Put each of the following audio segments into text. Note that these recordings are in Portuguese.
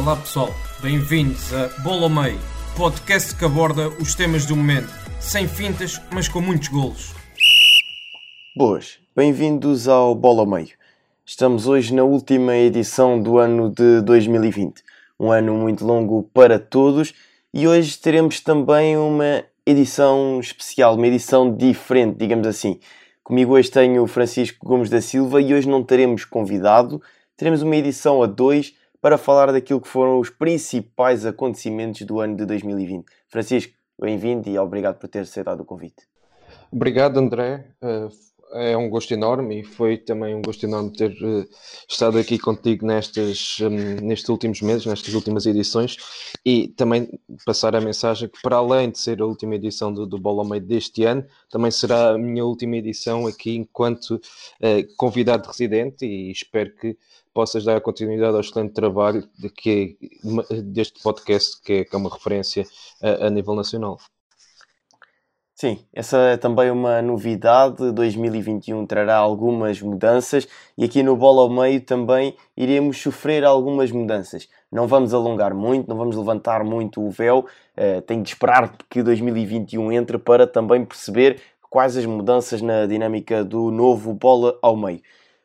Olá pessoal, bem-vindos a Bola ao Meio, podcast que aborda os temas do momento, sem fintas, mas com muitos golos. Boas, bem-vindos ao Bola ao Meio. Estamos hoje na última edição do ano de 2020, um ano muito longo para todos e hoje teremos também uma edição especial, uma edição diferente, digamos assim. Comigo hoje tenho o Francisco Gomes da Silva e hoje não teremos convidado, teremos uma edição a dois para falar daquilo que foram os principais acontecimentos do ano de 2020. Francisco, bem-vindo e obrigado por ter aceitado o convite. Obrigado, André. Uh, é um gosto enorme e foi também um gosto enorme ter uh, estado aqui contigo nestes, um, nestes últimos meses, nestas últimas edições e também passar a mensagem que, para além de ser a última edição do, do Bola ao Meio deste ano, também será a minha última edição aqui enquanto uh, convidado residente e espero que possas dar continuidade ao excelente trabalho de que, deste podcast, que é, que é uma referência a, a, nível nacional. Sim, essa é também uma novidade. 2021 trará algumas mudanças e aqui no Bola ao Meio também iremos sofrer algumas mudanças. Não vamos alongar muito, não vamos levantar muito o véu. Uh, tenho de esperar que 2021 entre para também perceber quais as mudanças na dinâmica do novo Bola ao Meio.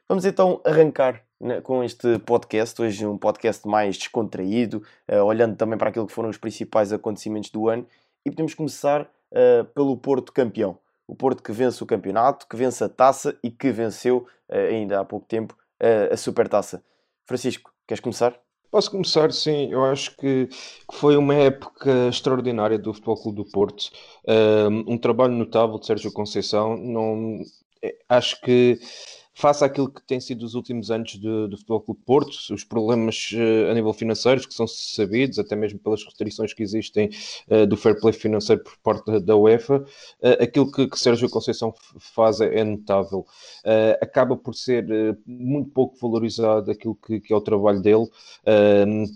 Vamos então arrancar com este podcast, hoje um podcast mais descontraído, uh, olhando também para aquilo que foram os principais acontecimentos do ano, e podemos começar uh, pelo Porto campeão. O Porto que vence o campeonato, que vence a taça e que venceu uh, ainda há pouco tempo a Supertaça. Francisco, queres começar? Posso começar, sim. Eu acho que foi uma época extraordinária do Futebol Clube do Porto. Um trabalho notável de Sérgio Conceição. Não, acho que face àquilo que tem sido os últimos anos do, do Futebol Clube Porto, os problemas uh, a nível financeiro que são sabidos, até mesmo pelas restrições que existem uh, do fair play financeiro por parte da UEFA, uh, aquilo que, que Sérgio Conceição faz é, notável. acaba por ser muito pouco valorizado aquilo que, que, é o trabalho dele.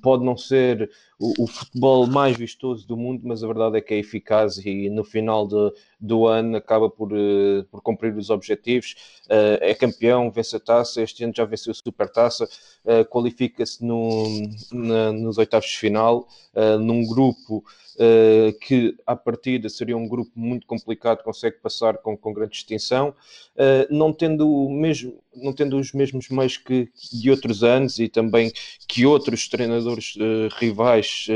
pode não ser o, futebol mais vistoso do mundo, mas a verdade é que é eficaz e no final de, do ano acaba por, uh, por cumprir os objetivos. Uh, é campeão, vence a taça, este ano já venceu a supertaça, uh, qualifica-se no, nos oitavos de final, num grupo uh, que à partida seria um grupo muito complicado, consegue passar com, com grande distinção, uh, não, tendo o mesmo, não tendo os mesmos meios que de outros anos e também que outros treinadores uh, rivais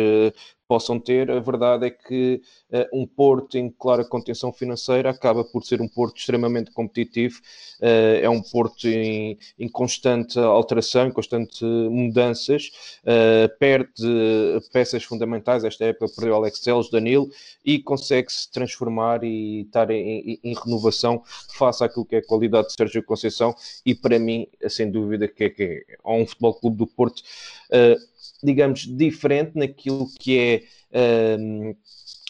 possam ter, a verdade é que uh, um Porto em clara contenção financeira acaba por ser um Porto extremamente competitivo, uh, é um Porto em, em, constante alteração, em constante mudanças, uh, perde peças fundamentais, esta época perdeu Alex Telles, Danilo, e consegue-se transformar e estar em, em, em, renovação face àquilo que é a qualidade de Sérgio Conceição e para mim, sem dúvida, que é, que é um futebol clube do Porto digamos, diferente naquilo que é. Um,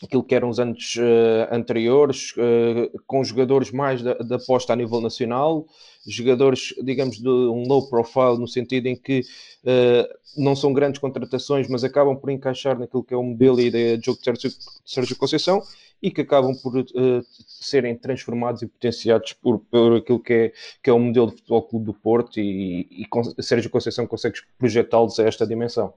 aquilo que eram os anos uh, anteriores, uh, com jogadores mais da, da aposta a nível nacional, jogadores, digamos, de um low profile, no sentido em que uh, não são grandes contratações, mas acabam por encaixar naquilo que é o modelo e ideia de jogo de Sérgio, Sérgio Conceição e que acabam por uh, serem transformados e potenciados por, por aquilo que é, que é o modelo de futebol clube do Porto e, e Sérgio Conceição consegue projetá-los a esta dimensão.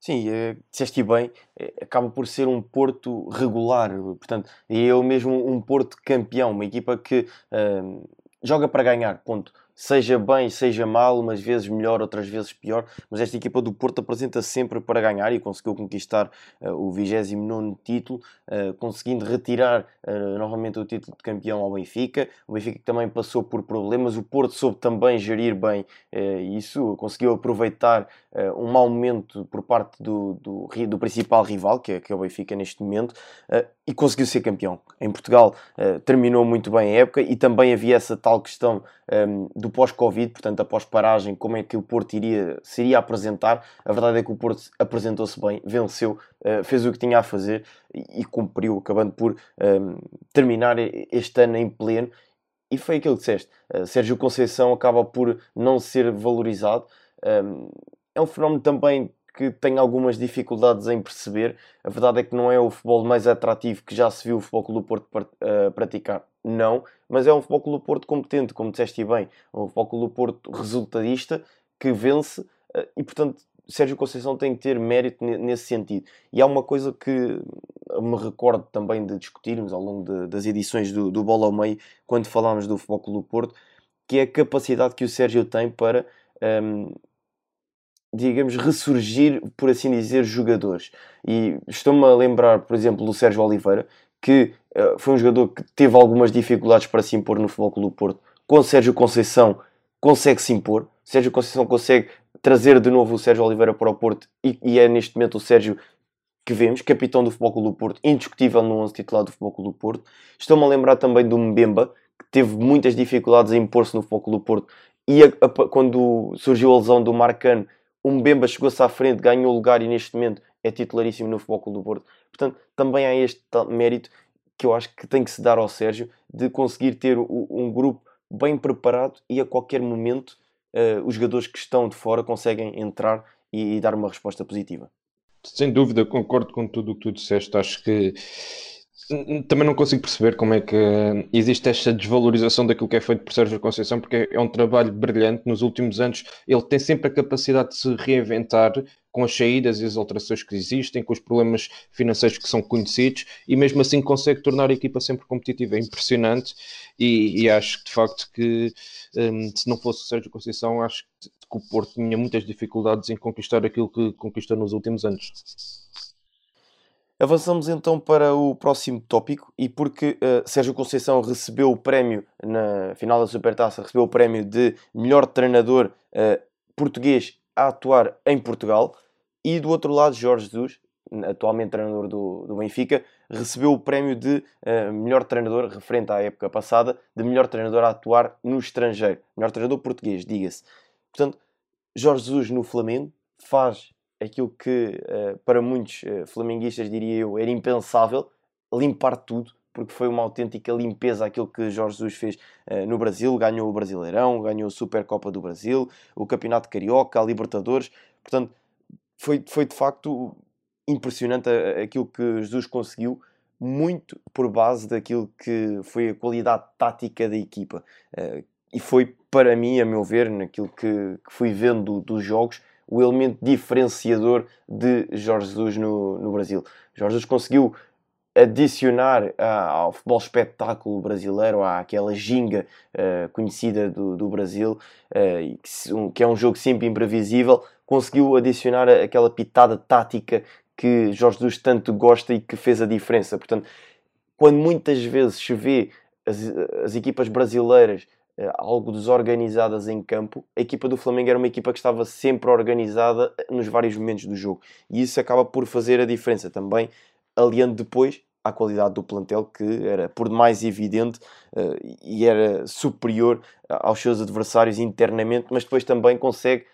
Sim, é, disseste bem, é, acaba por ser um Porto regular, portanto, é eu mesmo um Porto campeão, uma equipa que uh, joga para ganhar, ponto seja bem, seja mal, umas vezes melhor, outras vezes pior, mas esta equipa do Porto apresenta sempre para ganhar e conseguiu conquistar uh, o 29 título, uh, conseguindo retirar uh, novamente o título de campeão ao Benfica. O Benfica também passou por problemas, o Porto soube também gerir bem isso, conseguiu aproveitar um mau momento por parte do, do, do principal rival, que é, que é o Benfica neste momento e conseguiu ser campeão. Em Portugal uh, terminou muito bem a época e também havia essa tal questão ehm, do pós-Covid, portanto, após paragem, como é que o Porto iria, se iria apresentar. A verdade é que o Porto apresentou-se bem, venceu, uh, fez o que tinha a fazer e, cumpriu, acabando por ehm, terminar este ano em pleno. E foi aquilo que disseste. Uh, Sérgio Conceição acaba por não ser valorizado. Ehm, é um fenómeno também que tenho algumas dificuldades em perceber. A verdade é que não é o futebol mais atrativo que já se viu o Futebol Clube do Porto uh, praticar, não, mas é um Futebol Clube do Porto competente, como disseste bem, um Futebol Clube do Porto resultadista que vence uh, e, portanto, Sérgio Conceição tem que ter mérito nesse sentido. E há uma coisa que me recordo também de discutirmos ao longo de, das edições do, do Bola ao Meio, quando falámos do Futebol Clube do Porto, que é a capacidade que o Sérgio tem para um, ehm, digamos, ressurgir, por assim dizer, jogadores. E estou-me a lembrar, por exemplo, do Sérgio Oliveira, que uh, foi um jogador que teve algumas dificuldades para se impor no Futebol Clube do Porto. Com Sérgio Conceição consegue se impor. Sérgio Conceição consegue trazer de novo o Sérgio Oliveira para o Porto e, e é neste momento o Sérgio que vemos, capitão do Futebol Clube do Porto, indiscutível no 11 titular do Futebol Clube do Porto. Estou-me a lembrar também do Mbemba, que teve muitas dificuldades em impor-se no Futebol Clube do Porto e a, a, quando surgiu a lesão do Marcano o Mbemba chegou-se à frente, ganhou lugar e neste momento é titularíssimo no Futebol Clube do Porto. Portanto, também há este mérito que eu acho que tem que se dar ao Sérgio de conseguir ter um grupo bem preparado e a qualquer momento uh, os jogadores que estão de fora conseguem entrar e, e dar uma resposta positiva. Sem dúvida, concordo com tudo o que tu disseste. Acho que também não consigo perceber como é que existe esta desvalorização daquilo que é feito por Sérgio Conceição, porque é um trabalho brilhante. Nos últimos anos, ele tem sempre a capacidade de se reinventar com as saídas e as alterações que existem, com os problemas financeiros que são conhecidos, e mesmo assim consegue tornar a equipa sempre competitiva. É impressionante e, e acho de facto que um, se não fosse o Sérgio Conceição, acho que o Porto tinha muitas dificuldades em conquistar aquilo que conquistou nos últimos anos. Avançamos então para o próximo tópico e porque uh, Sérgio Conceição recebeu o prémio na final da Supertaça, recebeu o prémio de melhor treinador uh, português a atuar em Portugal e do outro lado Jorge Jesus, atualmente treinador do, do Benfica, recebeu o prémio de uh, melhor treinador, referente à época passada, de melhor treinador a atuar no estrangeiro, melhor treinador português, diga-se. Portanto, Jorge Jesus no Flamengo faz aquilo que uh, para muitos uh, flamenguistas, diria eu, era impensável, limpar tudo, porque foi uma autêntica limpeza aquilo que Jorge Jesus fez uh, no Brasil, ganhou o Brasileirão, ganhou a Supercopa do Brasil, o Campeonato Carioca, a Libertadores, portanto, foi, foi de facto impressionante aquilo que Jesus conseguiu, muito por base daquilo que foi a qualidade tática da equipa. e foi, para mim, a meu ver, naquilo que, que fui vendo dos jogos, o elemento diferenciador de Jorge Jesus no, no Brasil. Jorge Jesus conseguiu adicionar ah, ao futebol espetáculo brasileiro, àquela ginga uh, conhecida do, do Brasil, uh, que, um, que, é um jogo sempre imprevisível, conseguiu adicionar aquela pitada tática que Jorge Jesus tanto gosta e que fez a diferença. Portanto, quando muitas vezes se vê as, as equipas brasileiras eh, algo desorganizadas em campo, a equipa do Flamengo era uma equipa que estava sempre organizada eh, nos vários momentos do jogo. E isso acaba por fazer a diferença também, aliando depois à qualidade do plantel, que era por demais evidente uh, e era superior aos seus adversários internamente, mas depois também consegue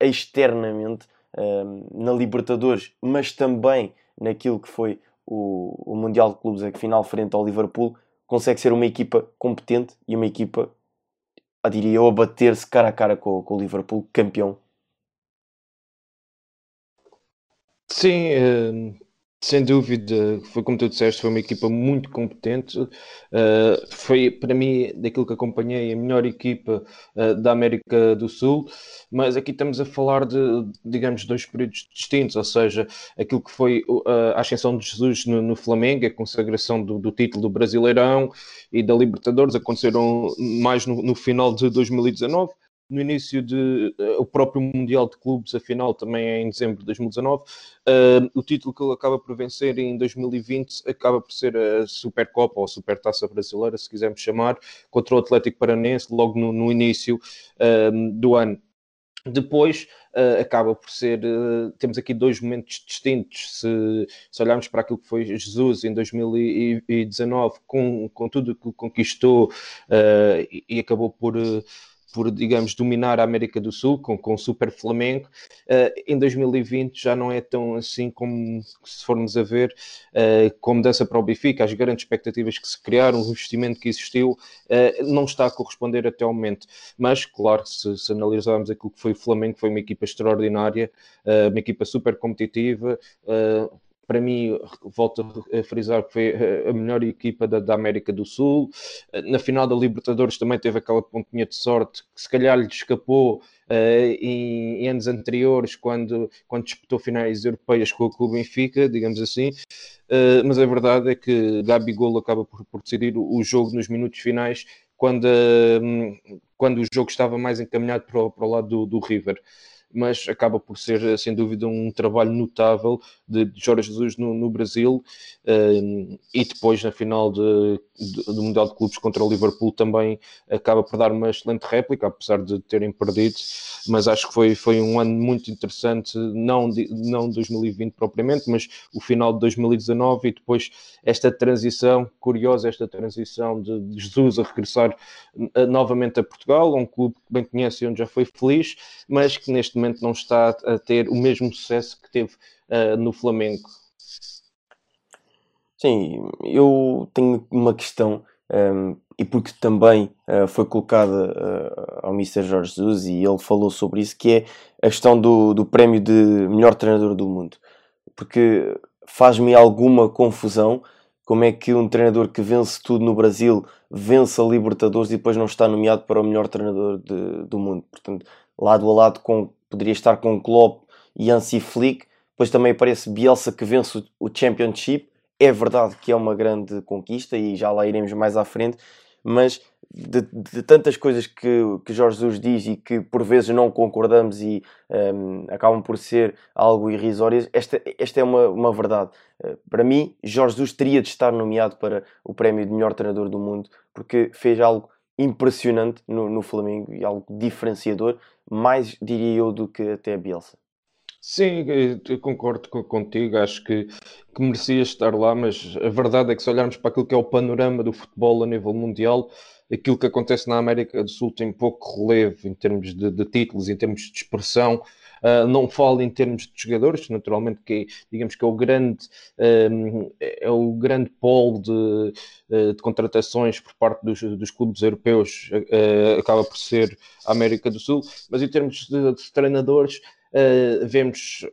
externamente uh, na Libertadores, mas também naquilo que foi o, Mundial de Clubes, a final frente ao Liverpool, consegue ser uma equipa competente e uma equipa diria eu, a bater-se cara a cara com, com o Liverpool, campeão. Sim, eh, sem dúvida, foi como tu disseste, foi uma equipa muito competente. Uh, foi para mim, daquilo que acompanhei, a melhor equipa uh, da América do Sul. Mas aqui estamos a falar de, digamos, dois períodos distintos, ou seja, aquilo que foi uh, a ascensão de Jesus no, no Flamengo, a consagração do, do, título do Brasileirão e da Libertadores aconteceram mais no, no final de 2019 no início de uh, o próprio Mundial de Clubes, afinal, também é em dezembro de 2019. Uh, o título que ele acaba por vencer em 2020 acaba por ser a Supercopa ou a Supertaça Brasileira, se quisermos chamar, contra o Atlético Paranense, logo no, no início uh, do ano. Depois uh, acaba por ser. Uh, temos aqui dois momentos distintos. Se, se, olharmos para aquilo que foi Jesus em 2019, com, com tudo que conquistou uh, e, e, acabou por por, digamos, dominar a América do Sul com, com o Super Flamengo. Uh, em 2020 já não é tão assim como se formos a ver uh, com mudança para o Benfica, as grandes expectativas que se criaram, o investimento que existiu, uh, não está a corresponder até ao momento. Mas, claro, se, se analisarmos aquilo que foi o Flamengo, foi uma equipa extraordinária, uma equipa super competitiva para mim, volto a frisar que foi a melhor equipa da, da, América do Sul. Na final da Libertadores também teve aquela pontinha de sorte que se calhar lhe escapou uh, em, em, anos anteriores, quando, quando disputou finais europeias com, o Benfica, digamos assim. Uh, mas a verdade é que Gabigol acaba por, por decidir o, o, jogo nos minutos finais, quando, uh, quando o jogo estava mais encaminhado para o, para o lado do, do River mas acaba por ser, sem dúvida, um trabalho notável de Jorge Jesus no, no Brasil um, e depois na final de, de, do Mundial de Clubes contra o Liverpool também acaba por dar uma excelente réplica, apesar de terem perdido, mas acho que foi, foi um ano muito interessante, não, de, não 2020 propriamente, mas o final de 2019 e depois esta transição, curiosa esta transição de, de Jesus a regressar uh, novamente a Portugal, um clube que bem conhece e onde já foi feliz, mas que neste momento não está a ter o mesmo sucesso que teve uh, no Flamengo. Sim, eu tenho uma questão, um, e porque também uh, foi colocada uh, ao Mr. Jorge Jesus e ele falou sobre isso, que é a questão do, do prémio de melhor treinador do mundo. Porque faz-me alguma confusão como é que um treinador que vence tudo no Brasil vence a Libertadores e depois não está nomeado para o melhor treinador de, do mundo. Portanto, lado a lado com poderia estar com Klopp e Hansi Flick. Depois também aparece Bielsa que vence o Championship. É verdade que é uma grande conquista e já lá iremos mais à frente, mas de, de tantas coisas que, que Jorge Jesus diz e que por vezes não concordamos e um, acabam por ser algo irrisórias, esta, esta é uma, uma verdade. Uh, para mim, Jorge Jesus teria de estar nomeado para o prémio de melhor treinador do mundo porque fez algo impressionante no, no Flamengo e algo diferenciador, mais diria eu do que até a Bielsa. Sim, eu concordo contigo, acho que, que merecia estar lá, mas a verdade é que se olharmos para aquilo que é o panorama do futebol a nível mundial, aquilo que acontece na América do Sul tem pouco relevo em termos de, de títulos, em termos de expressão, Uh, não falo em termos de jogadores, naturalmente que digamos que é o grande um, é o grande polo de, uh, de contratações por parte dos, dos clubes europeus uh, acaba por ser a América do Sul, mas em termos de, de treinadores vemos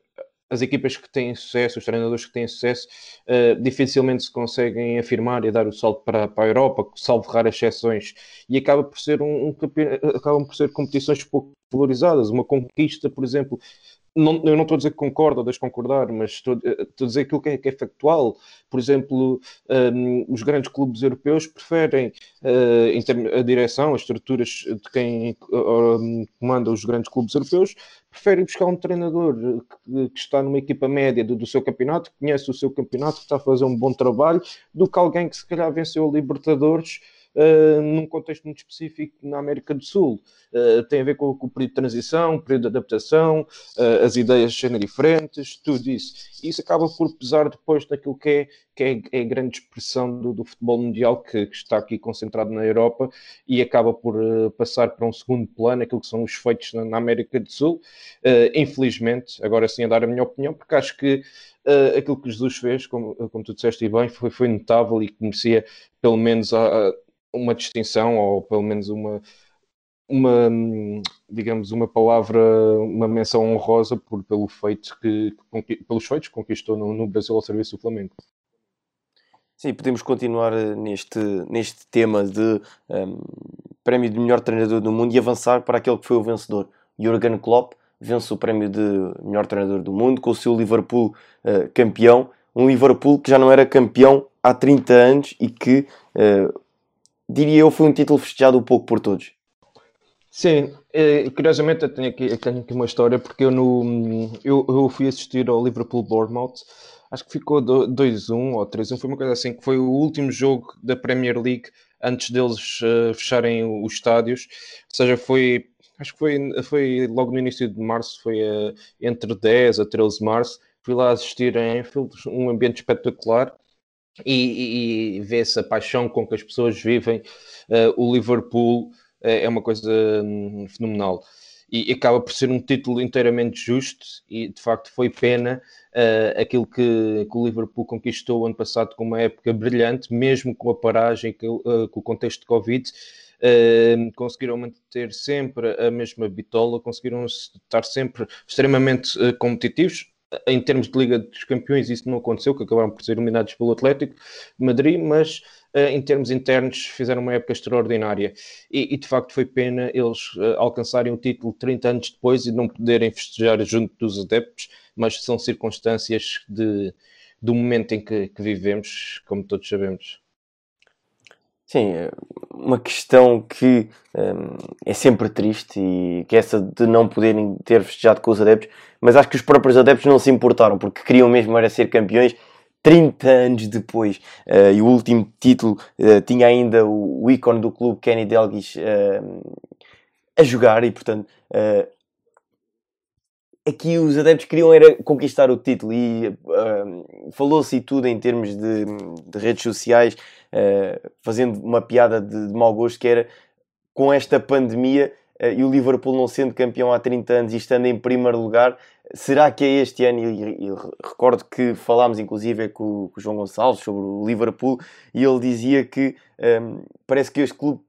as equipas que têm sucesso, os treinadores que têm sucesso, uh, dificilmente se conseguem afirmar e dar o salto para, para a Europa, salvo raras exceções, e acaba por ser um, um acabam por ser competições pouco valorizadas. Uma conquista, por exemplo, não, eu não estou a dizer que concordo ou deixo concordar, mas estou, eh, estou a dizer aquilo que é, que é factual. Por exemplo, um, os grandes clubes europeus preferem uh, em termos, a direção, as estruturas de quem uh, comanda os grandes clubes europeus, preferem buscar um treinador que, que está numa equipa média do, do, seu campeonato, que conhece o seu campeonato, que está a fazer um bom trabalho, do que alguém que se calhar venceu a Libertadores uh, num contexto muito específico na América do Sul. Uh, tem a ver com, com, o período de transição, o período de adaptação, uh, as ideias serem diferentes, tudo isso. E isso acaba por pesar depois naquilo que é, que é, é a grande expressão do, do futebol mundial, que, que, está aqui concentrado na Europa e acaba por passar para um segundo plano aquilo que são os feitos na, na América do Sul. infelizmente, agora sim a dar a minha opinião, porque acho que Uh, aquilo que Jesus fez, como, como tu disseste bem, foi, foi notável e que merecia pelo menos a, uma distinção ou pelo menos uma, uma digamos, uma palavra, uma menção honrosa por, pelo feito que, pelos feitos que conquistou no, no, Brasil ao serviço do Flamengo. Sim, podemos continuar eh, neste, neste tema de um, prémio de melhor treinador do mundo e avançar para aquele que foi o vencedor. Jurgen Klopp vence o prémio de melhor treinador do mundo com o seu Liverpool uh, campeão. Um Liverpool que já não era campeão há 30 anos e que uh, diria eu, foi um título festejado um pouco por todos. Sim, é, curiosamente eu tenho, aqui, eu tenho aqui uma história porque eu, no, eu, eu fui assistir ao Liverpool Bournemouth, acho que ficou 2-1 ou 3-1, foi uma coisa assim, que foi o último jogo da Premier League antes deles uh, fecharem os estádios, ou seja, foi acho que foi, foi logo no início de março, foi uh, entre 10 a 13 de março. Fui lá assistir em Enfield, um ambiente espetacular e, e, vê-se a paixão com que as pessoas vivem. Uh, o Liverpool é uma coisa um, fenomenal e acaba por ser um título inteiramente justo e de facto foi pena uh, aquilo que, que, o Liverpool conquistou ano passado com uma época brilhante, mesmo com a paragem, que, uh, com o contexto de Covid, uh, conseguiram manter sempre a mesma bitola, conseguiram estar sempre extremamente competitivos. Em termos de Liga dos Campeões, isso não aconteceu, que acabaram por ser eliminados pelo Atlético Madrid, mas eh, em termos internos, fizeram uma época extraordinária. E, e de facto foi pena eles uh, alcançarem o título 30 anos depois e não poderem festejar junto dos adeptos, mas são circunstâncias de, do momento em que, que vivemos, como todos sabemos. Sim, é uma questão que um, é sempre triste e que é essa de não poderem ter festejado com os adeptos, mas acho que os próprios adeptos não se importaram porque queriam mesmo era ser campeões 30 anos depois. Uh, e o último título uh, tinha ainda o, o ícone do clube, Kenny Delguis, uh, a jogar e, portanto, aqui os adeptos queriam era conquistar o título e falou-se tudo em termos de, de redes sociais, fazendo uma piada de, de mau gosto que era com esta pandemia e o Liverpool não sendo campeão há 30 anos e estando em primeiro lugar, Será que é este ano? E, recordo que falámos inclusive com, com, o João Gonçalves sobre o Liverpool e ele dizia que um, parece que este clube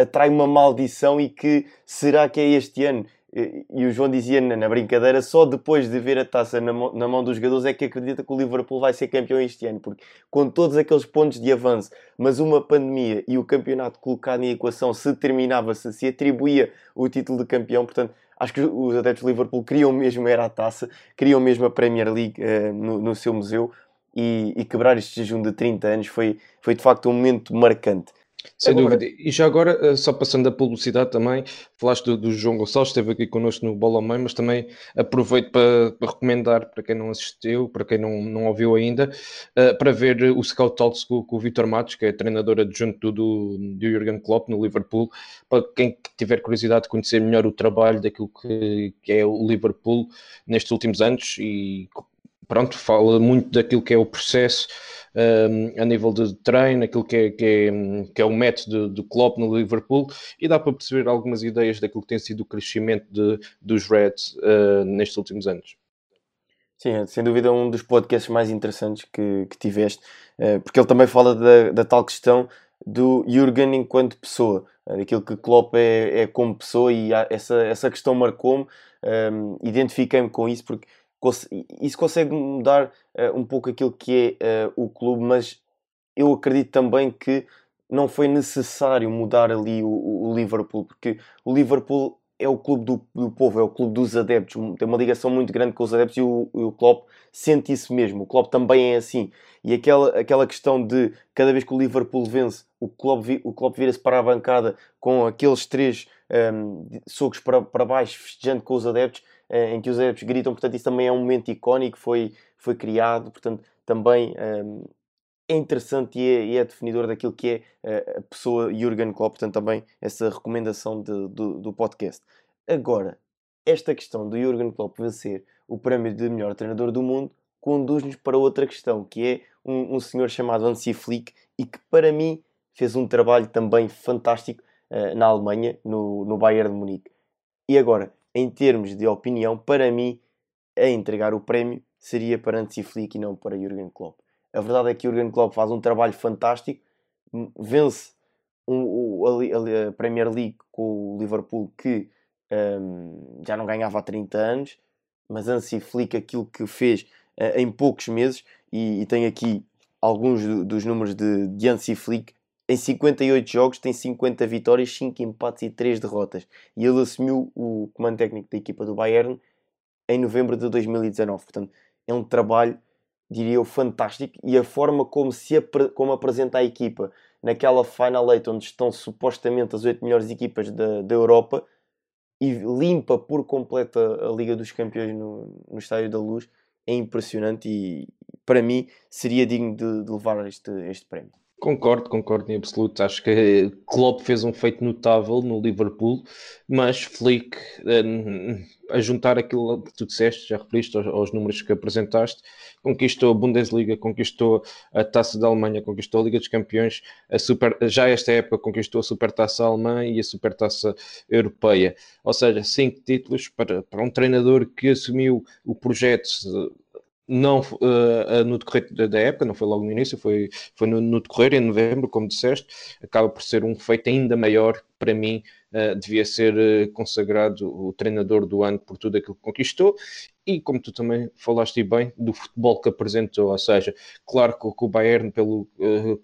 atrai uma maldição e que será que é este ano? E o João dizia na brincadeira, só depois de ver a taça na mão, na mão dos jogadores é que acredita que o Liverpool vai ser campeão este ano, porque com todos aqueles pontos de avanço, mas uma pandemia e o campeonato colocado em equação se terminava, se se atribuía o título de campeão, portanto Acho que os adeptos de Liverpool queriam mesmo era a taça, queriam mesmo a Premier League uh, no, no, seu museu e, e, quebrar este jejum de 30 anos foi, foi de facto um momento marcante. Sem agora... dúvida. E já agora, eh, só passando a publicidade também, falaste do, do João Gonçalves, esteve aqui connosco no Bola Mãe, mas também aproveito para, para, recomendar para quem não assistiu, para quem não, não ouviu ainda, uh, para ver o Scout Talks com, com, o Vitor Matos, que é treinador adjunto do, do Jurgen Klopp no Liverpool, para quem tiver curiosidade de conhecer melhor o trabalho daquilo que, que é o Liverpool nestes últimos anos e pronto, fala muito daquilo que é o processo um, a nível de treino, aquilo que é, que é, que é o método do Klopp no Liverpool e dá para perceber algumas ideias daquilo que tem sido o crescimento de, dos Reds uh, nestes últimos anos. Sim, é, sem dúvida um dos podcasts mais interessantes que, que tiveste, uh, porque ele também fala da, da tal questão do Jurgen enquanto pessoa, uh, daquilo que Klopp é, é como pessoa e essa, essa questão marcou-me, um, identifiquei-me com isso porque isso consegue mudar uh, um pouco aquilo que é uh, o clube, mas eu acredito também que não foi necessário mudar ali o, o Liverpool, porque o Liverpool é o clube do, do, povo, é o clube dos adeptos, tem uma ligação muito grande com os adeptos e o, o Klopp sente isso mesmo. O Klopp também é assim. E aquela, aquela questão de cada vez que o Liverpool vence, o Klopp, o Klopp vira-se para a bancada com aqueles três um, ehm, socos para, para baixo, festejando com os adeptos, eh, em que os adeptos gritam, portanto, isso também é um momento icónico, foi, foi criado, portanto, também um, é interessante e é, e é, definidor daquilo que é eh, a pessoa Jurgen Klopp, portanto, também essa recomendação de, do, do podcast. Agora, esta questão do Jurgen Klopp vencer o prémio de melhor treinador do mundo conduz-nos para outra questão, que é um, um senhor chamado Hansi Flick e que, para mim, fez um trabalho também fantástico uh, na Alemanha, no, no Bayern de Munique. E agora, em termos de opinião, para mim, a entregar o prémio seria para Hansi Flick e não para Jurgen Klopp. A verdade é que Jurgen Klopp faz um trabalho fantástico, vence um, a, a, Premier League com o Liverpool que um, já não ganhava há 30 anos, mas Hansi Flick aquilo que fez uh, em poucos meses, e, e tem aqui alguns do, dos números de, de Flick, em 58 jogos tem 50 vitórias, 5 empates e 3 derrotas. E ele assumiu o comando técnico da equipa do Bayern em novembro de 2019. Portanto, é um trabalho, diria eu, fantástico. E a forma como, se como apresenta a equipa naquela Final Eight, onde estão supostamente as 8 melhores equipas da, da Europa, e limpa por completo a Liga dos Campeões no, no Estádio da Luz, é impressionante e para mim seria digno de, de levar este, este prémio. Concordo, concordo em absoluto. Acho que Klopp fez um feito notável no Liverpool, mas Flick, eh, a juntar aquilo que tu disseste, já referiste aos, aos, números que apresentaste, conquistou a Bundesliga, conquistou a Taça da Alemanha, conquistou a Liga dos Campeões, a Super, já esta época conquistou a Supertaça Alemã e a Supertaça Europeia. Ou seja, cinco títulos para, para um treinador que assumiu o projeto não uh, no decorrer da época, não foi logo no início, foi, foi no, no, decorrer, em novembro, como disseste, acaba por ser um feito ainda maior para mim. Uh, devia ser uh, consagrado o treinador do ano por tudo aquilo que conquistou e, como tu também falaste bem, do futebol que apresentou. Ou seja, claro que, que o Bayern, pelo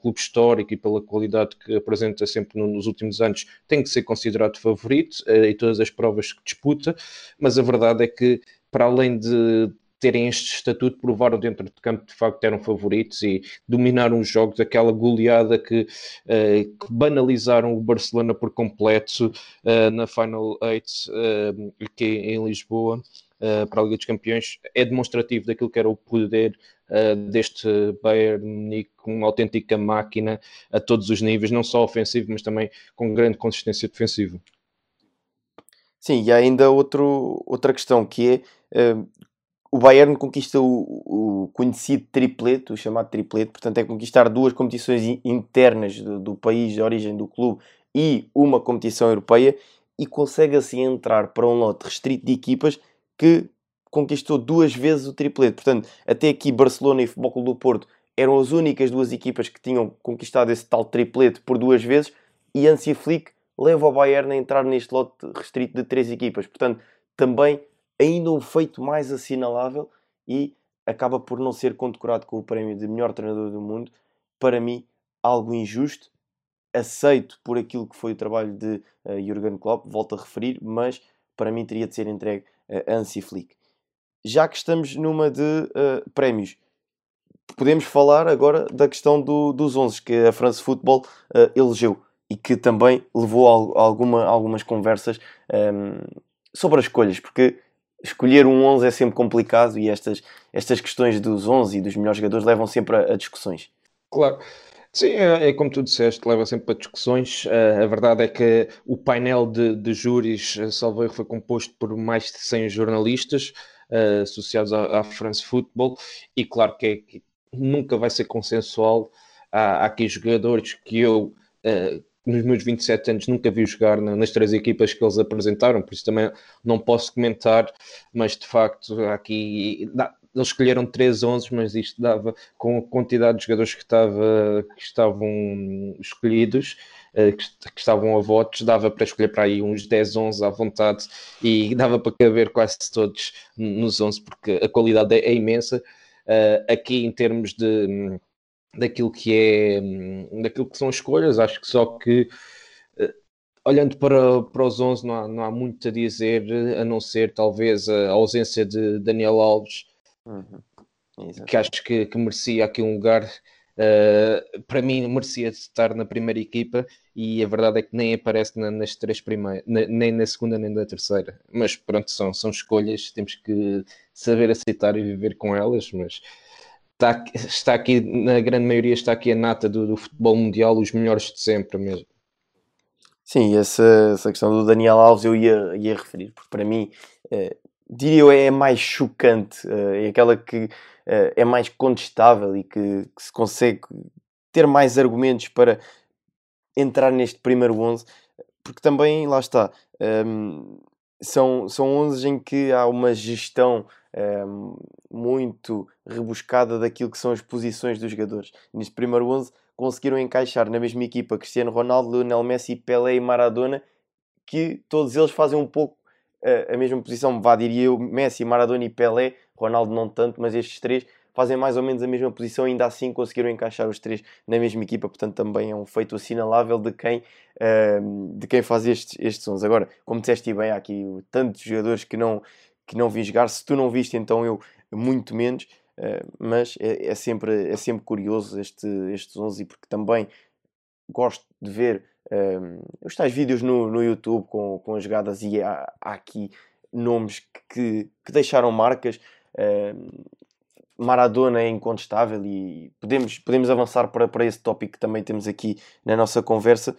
clube histórico e pela qualidade que apresenta sempre no, nos últimos anos, tem que ser considerado favorito em todas as provas que disputa, mas a verdade é que, para além de terem este estatuto, provaram dentro de campo de facto eram favoritos e dominaram os jogos, aquela goleada que, uh, que banalizaram o Barcelona por completo uh, na Final Eight uh, aqui em Lisboa. para a Liga dos Campeões é demonstrativo daquilo que era o poder deste Bayern Munique, uma autêntica máquina a todos os níveis, não só ofensivo, mas também com grande consistência defensiva. Sim, e há ainda outro, outra questão que é o Bayern conquista o, o, conhecido triplete, o chamado triplete, portanto é conquistar duas competições internas do, do, país de origem do clube e uma competição europeia e consegue assim entrar para um lote restrito de equipas que conquistou duas vezes o triplete. Portanto, até aqui Barcelona e Futebol Clube do Porto eram as únicas duas equipas que tinham conquistado esse tal triplete por duas vezes e Hansi Flick leva o Bayern a entrar neste lote restrito de três equipas. Portanto, também ainda um feito mais assinalável e acaba por não ser condecorado com o prémio de melhor treinador do mundo. Para mim, algo injusto, aceito por aquilo que foi o trabalho de uh, Jurgen Klopp, volto a referir, mas para mim teria de ser entregue a uh, Hansi Flick. Já que estamos numa de uh, prémios, podemos falar agora da questão do, dos 11 que a France Football uh, elegeu e que também levou a alguma, algumas conversas um, ehm, sobre as escolhas, porque escolher um 11 é sempre complicado e estas, estas questões dos 11 e dos melhores jogadores levam sempre a, a discussões. Claro. Sim, é, é, como tu disseste, leva sempre a discussões. Uh, a verdade é que o painel de, de júris, uh, salvo foi composto por mais de 100 jornalistas uh, associados à, à, France Football e claro que, é, que nunca vai ser consensual. Há, há aqui jogadores que eu uh, nos meus 27 anos nunca vi jogar nas três equipas que eles apresentaram, por isso também não posso comentar, mas de facto aqui eles escolheram 3 11, mas isto dava com a quantidade de jogadores que, estava, que estavam escolhidos, eh, que, que, estavam a votos, dava para escolher para aí uns 10, 11 à vontade e dava para caber quase todos nos 11, porque a qualidade é, é imensa. Uh, aqui em termos de daquilo que é hum, daquilo que são escolhas, acho que só que eh, olhando para, para os 11 não há, não há muito a dizer, a não ser talvez a ausência de Daniel Alves, uhum. que acho que, que, merecia aqui um lugar. Uh, para mim, merecia estar na primeira equipa e a verdade é que nem aparece na, nas três primeiras, nem na segunda nem na terceira. Mas pronto, são, são escolhas, temos que saber aceitar e viver com elas. Mas está, está aqui, na grande maioria, está aqui a nata do, do futebol mundial, os melhores de sempre mesmo. Sim, essa, essa questão do Daniel Alves eu ia, ia referir, porque para mim, eh, diria eu, é mais chocante, eh, é aquela que eh, é mais contestável e que, que, se consegue ter mais argumentos para entrar neste primeiro 11, porque também, lá está, ehm, são, são 11 em que há uma gestão um, muito rebuscada daquilo que são as posições dos jogadores. Neste primeiro 11 conseguiram encaixar na mesma equipa Cristiano Ronaldo, Lionel Messi, Pelé e Maradona, que todos eles fazem um pouco uh, a mesma posição. Vá, diria eu, Messi, Maradona e Pelé, Ronaldo não tanto, mas estes três fazem mais ou menos a mesma posição, ainda assim conseguiram encaixar os três na mesma equipa, portanto também é um feito assinalável de quem, uh, de quem faz estes, estes sons. Agora, como disseste bem, há aqui tantos jogadores que não, que não vi jogar. Se tu não viste, então eu muito menos. Uh, mas é, é, sempre, é sempre curioso este, estes 11, porque também gosto de ver um, eh, os tais vídeos no, no YouTube com, com as jogadas e há, há aqui nomes que, que, deixaram marcas. Um, Maradona é incontestável e podemos, podemos avançar para, para esse tópico que também temos aqui na nossa conversa,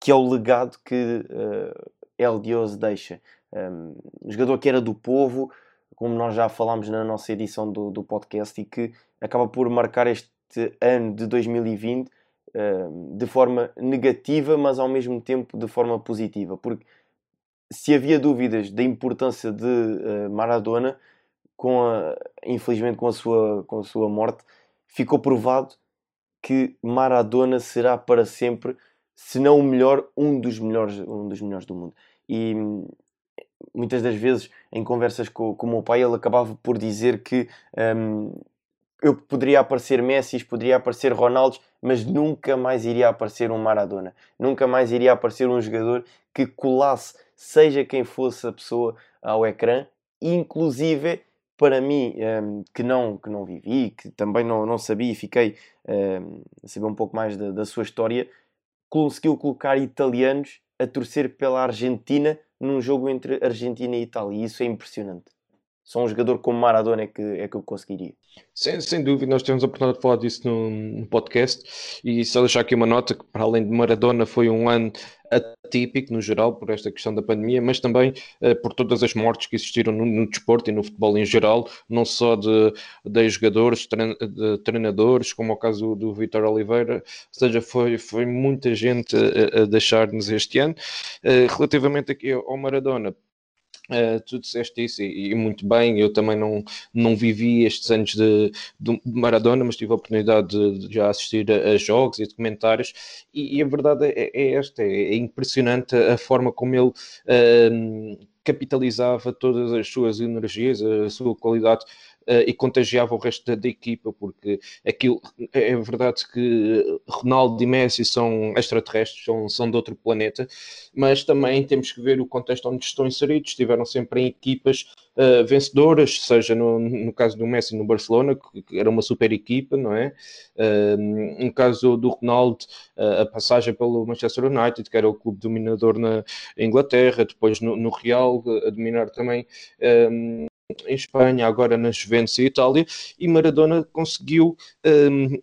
que é o legado que uh, El Dios deixa. Um, um jogador que era do povo, como nós já falámos na nossa edição do, do podcast, e que acaba por marcar este ano de 2020 uh, de forma negativa, mas ao mesmo tempo de forma positiva, porque se havia dúvidas da importância de uh, Maradona, com a, infelizmente com a, sua, com a sua morte, ficou provado que Maradona será para sempre, se não o melhor, um dos melhores, um dos melhores do mundo. E muitas das vezes, em conversas com, com o meu pai, ele acabava por dizer que um, eu poderia aparecer Messi, poderia aparecer Ronaldo, mas nunca mais iria aparecer um Maradona. Nunca mais iria aparecer um jogador que colasse, seja quem fosse a pessoa, ao ecrã, inclusive para mim, um, que, não, que não vivi, que também não, não sabia e fiquei um, a saber um pouco mais da, da sua história, conseguiu colocar italianos a torcer pela Argentina num jogo entre Argentina e Itália. E isso é impressionante. Só um jogador como Maradona é que, é que eu conseguiria. Sem, sem dúvida, nós temos a oportunidade de falar disso no, no, podcast e só deixar aqui uma nota que, para além de Maradona, foi um ano atípico no geral por esta questão da pandemia, mas também uh, por todas as mortes que existiram no, no, desporto e no futebol em geral, não só de, de jogadores, de treinadores, como o caso do, do Vitor Oliveira, ou seja, foi, foi muita gente a, a deixar-nos este ano. Uh, relativamente aqui ao Maradona, Uh, tu disseste isso e, e, muito bem, eu também não, não vivi estes anos de, de Maradona, mas tive a oportunidade de, de já assistir a, a, jogos e documentários. E, e a verdade é, é esta, é, é, impressionante a forma como ele uh, capitalizava todas as suas energias, a sua qualidade e contagiava o resto da, da, equipa, porque aquilo é, é verdade que Ronaldo e Messi são extraterrestres, são, são de outro planeta, mas também temos que ver o contexto onde estão inseridos, estiveram sempre em equipas uh, vencedoras, seja no, no caso do Messi no Barcelona, que era uma super equipa, não é? Uh, no caso do Ronaldo, uh, a passagem pelo Manchester United, que era o clube dominador na Inglaterra, depois no, no Real, a dominar também em Espanha, agora na Juventus e Itália, e Maradona conseguiu um,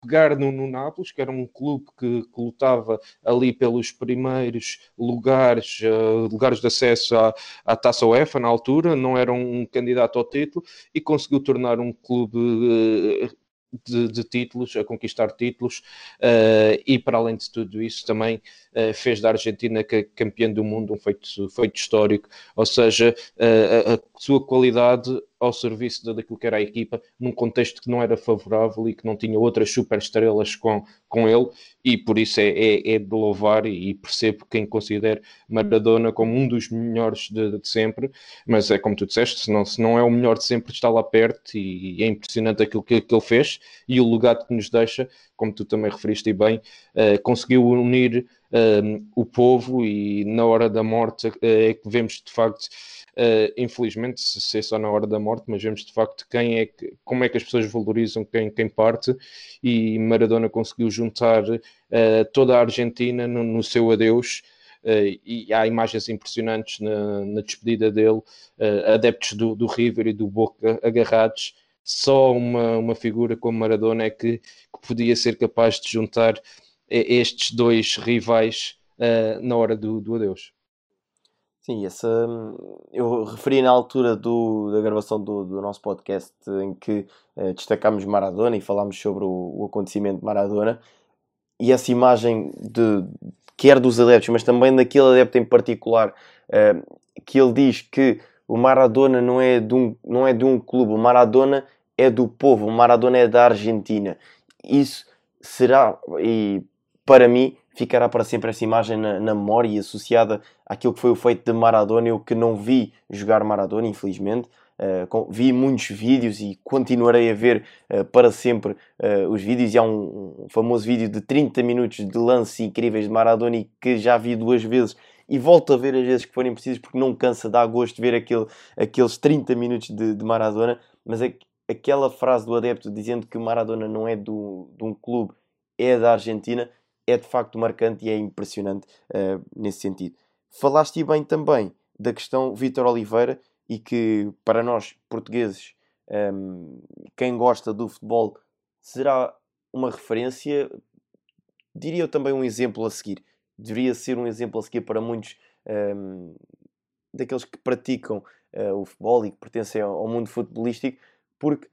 pegar no, no Nápoles, que era um clube que, que lutava ali pelos primeiros lugares, uh, lugares de acesso à, à Taça UEFA na altura, não era um candidato ao título, e conseguiu tornar um clube uh, de, de, títulos, a conquistar títulos, uh, e para além de tudo isso, também uh, fez da Argentina campeã do mundo, um feito, feito histórico, ou seja, uh, a, a, sua qualidade ao serviço daquilo que era a equipa, num contexto que não era favorável e que não tinha outras super estrelas com, com ele, e por isso é, é, é de louvar e, percebo quem considera Maradona como um dos melhores de, de, sempre, mas é como tu disseste, se não, se não é o melhor de sempre, está lá perto e, e é impressionante aquilo que, que, ele fez. E o legado que nos deixa, como tu também referiste bem, uh, conseguiu unir uh, o povo e na hora da morte uh, é que vemos de facto Uh, infelizmente, se é só na hora da morte, mas vemos de facto quem é que, como é que as pessoas valorizam quem, quem parte e Maradona conseguiu juntar uh, toda a Argentina no, no seu adeus. Uh, e há imagens impressionantes na, na despedida dele, adeptos do, do, River e do Boca agarrados. Só uma, uma figura como Maradona é que, que podia ser capaz de juntar estes dois rivais na hora do, do adeus. Sim, essa, eu referi na altura do, da gravação do, do nosso podcast em que uh, destacámos Maradona e falámos sobre o, o, acontecimento de Maradona e essa imagem de quer dos adeptos, mas também daquele adepto em particular uh, que ele diz que o Maradona não é, de um, não é de um clube, o Maradona é do povo, o Maradona é da Argentina. Isso será, e para mim, ficará para sempre essa imagem na, na memória associada àquilo que foi o feito de Maradona. Eu que não vi jogar Maradona, infelizmente. Uh, com, vi muitos vídeos e continuarei a ver uh, para sempre uh, os vídeos. E há um, um, famoso vídeo de 30 minutos de lances incríveis de Maradona que já vi duas vezes e volto a ver as vezes que forem precisos porque não cansa, dá gosto ver aquele, aqueles 30 minutos de, de Maradona. Mas é, aquela frase do adepto dizendo que Maradona não é do, de um clube, é da Argentina, é de facto marcante e é impressionante uh, nesse sentido. Falaste bem também da questão Vítor Oliveira e que para nós portugueses um, quem gosta do futebol será uma referência, diria eu também um exemplo a seguir. Deveria ser um exemplo a seguir para muitos um, daqueles que praticam uh, o futebol e que pertencem ao, ao mundo futebolístico, porque,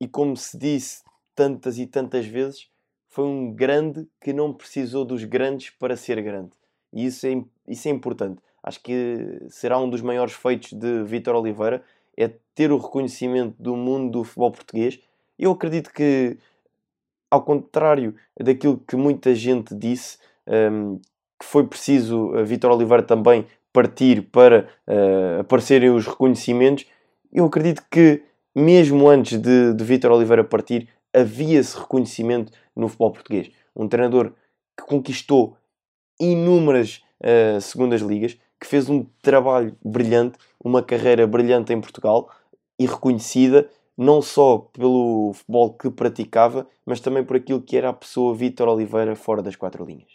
e como se disse tantas e tantas vezes, foi um grande que não precisou dos grandes para ser grande. E isso é, isso é importante. Acho que será um dos maiores feitos de Vítor Oliveira é ter o reconhecimento do mundo do futebol português. Eu acredito que, ao contrário daquilo que muita gente disse, um, que foi preciso a Vítor Oliveira também partir para uh, aparecerem os reconhecimentos, eu acredito que mesmo antes de, de Vítor Oliveira partir, havia esse reconhecimento no futebol português. Um treinador que conquistou inúmeras uh, segundas ligas, que fez um trabalho brilhante, uma carreira brilhante em Portugal e reconhecida não só pelo futebol que praticava, mas também por aquilo que era a pessoa Vítor Oliveira fora das quatro linhas.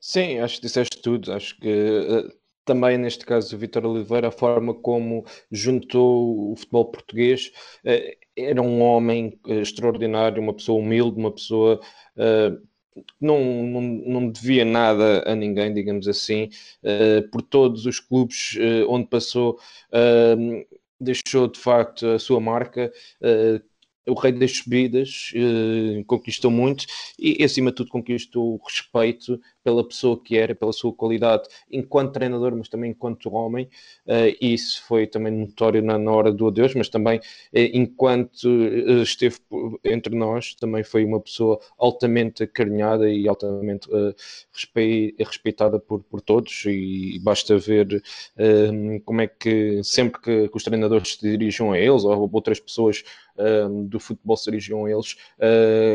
Sim, acho que disseste tudo. Acho que uh, também neste caso o Vítor Oliveira, a forma como juntou o futebol português, uh, era um homem uh, extraordinário, uma pessoa humilde, uma pessoa não, não, não devia nada a ninguém, digamos assim, uh, por todos os clubes uh, onde passou, uh, deixou de facto a sua marca, o rei das subidas, conquistou muito e, acima de tudo, conquistou o respeito pela pessoa que era, pela sua qualidade enquanto treinador, mas também enquanto homem. Uh, isso foi também notório na, na hora do adeus, mas também uh, enquanto uh, esteve entre nós, também foi uma pessoa altamente acarinhada e altamente respeitada por, por todos. E, basta ver como é que sempre que, os treinadores se dirigiam a eles ou outras pessoas do futebol se dirigiam a eles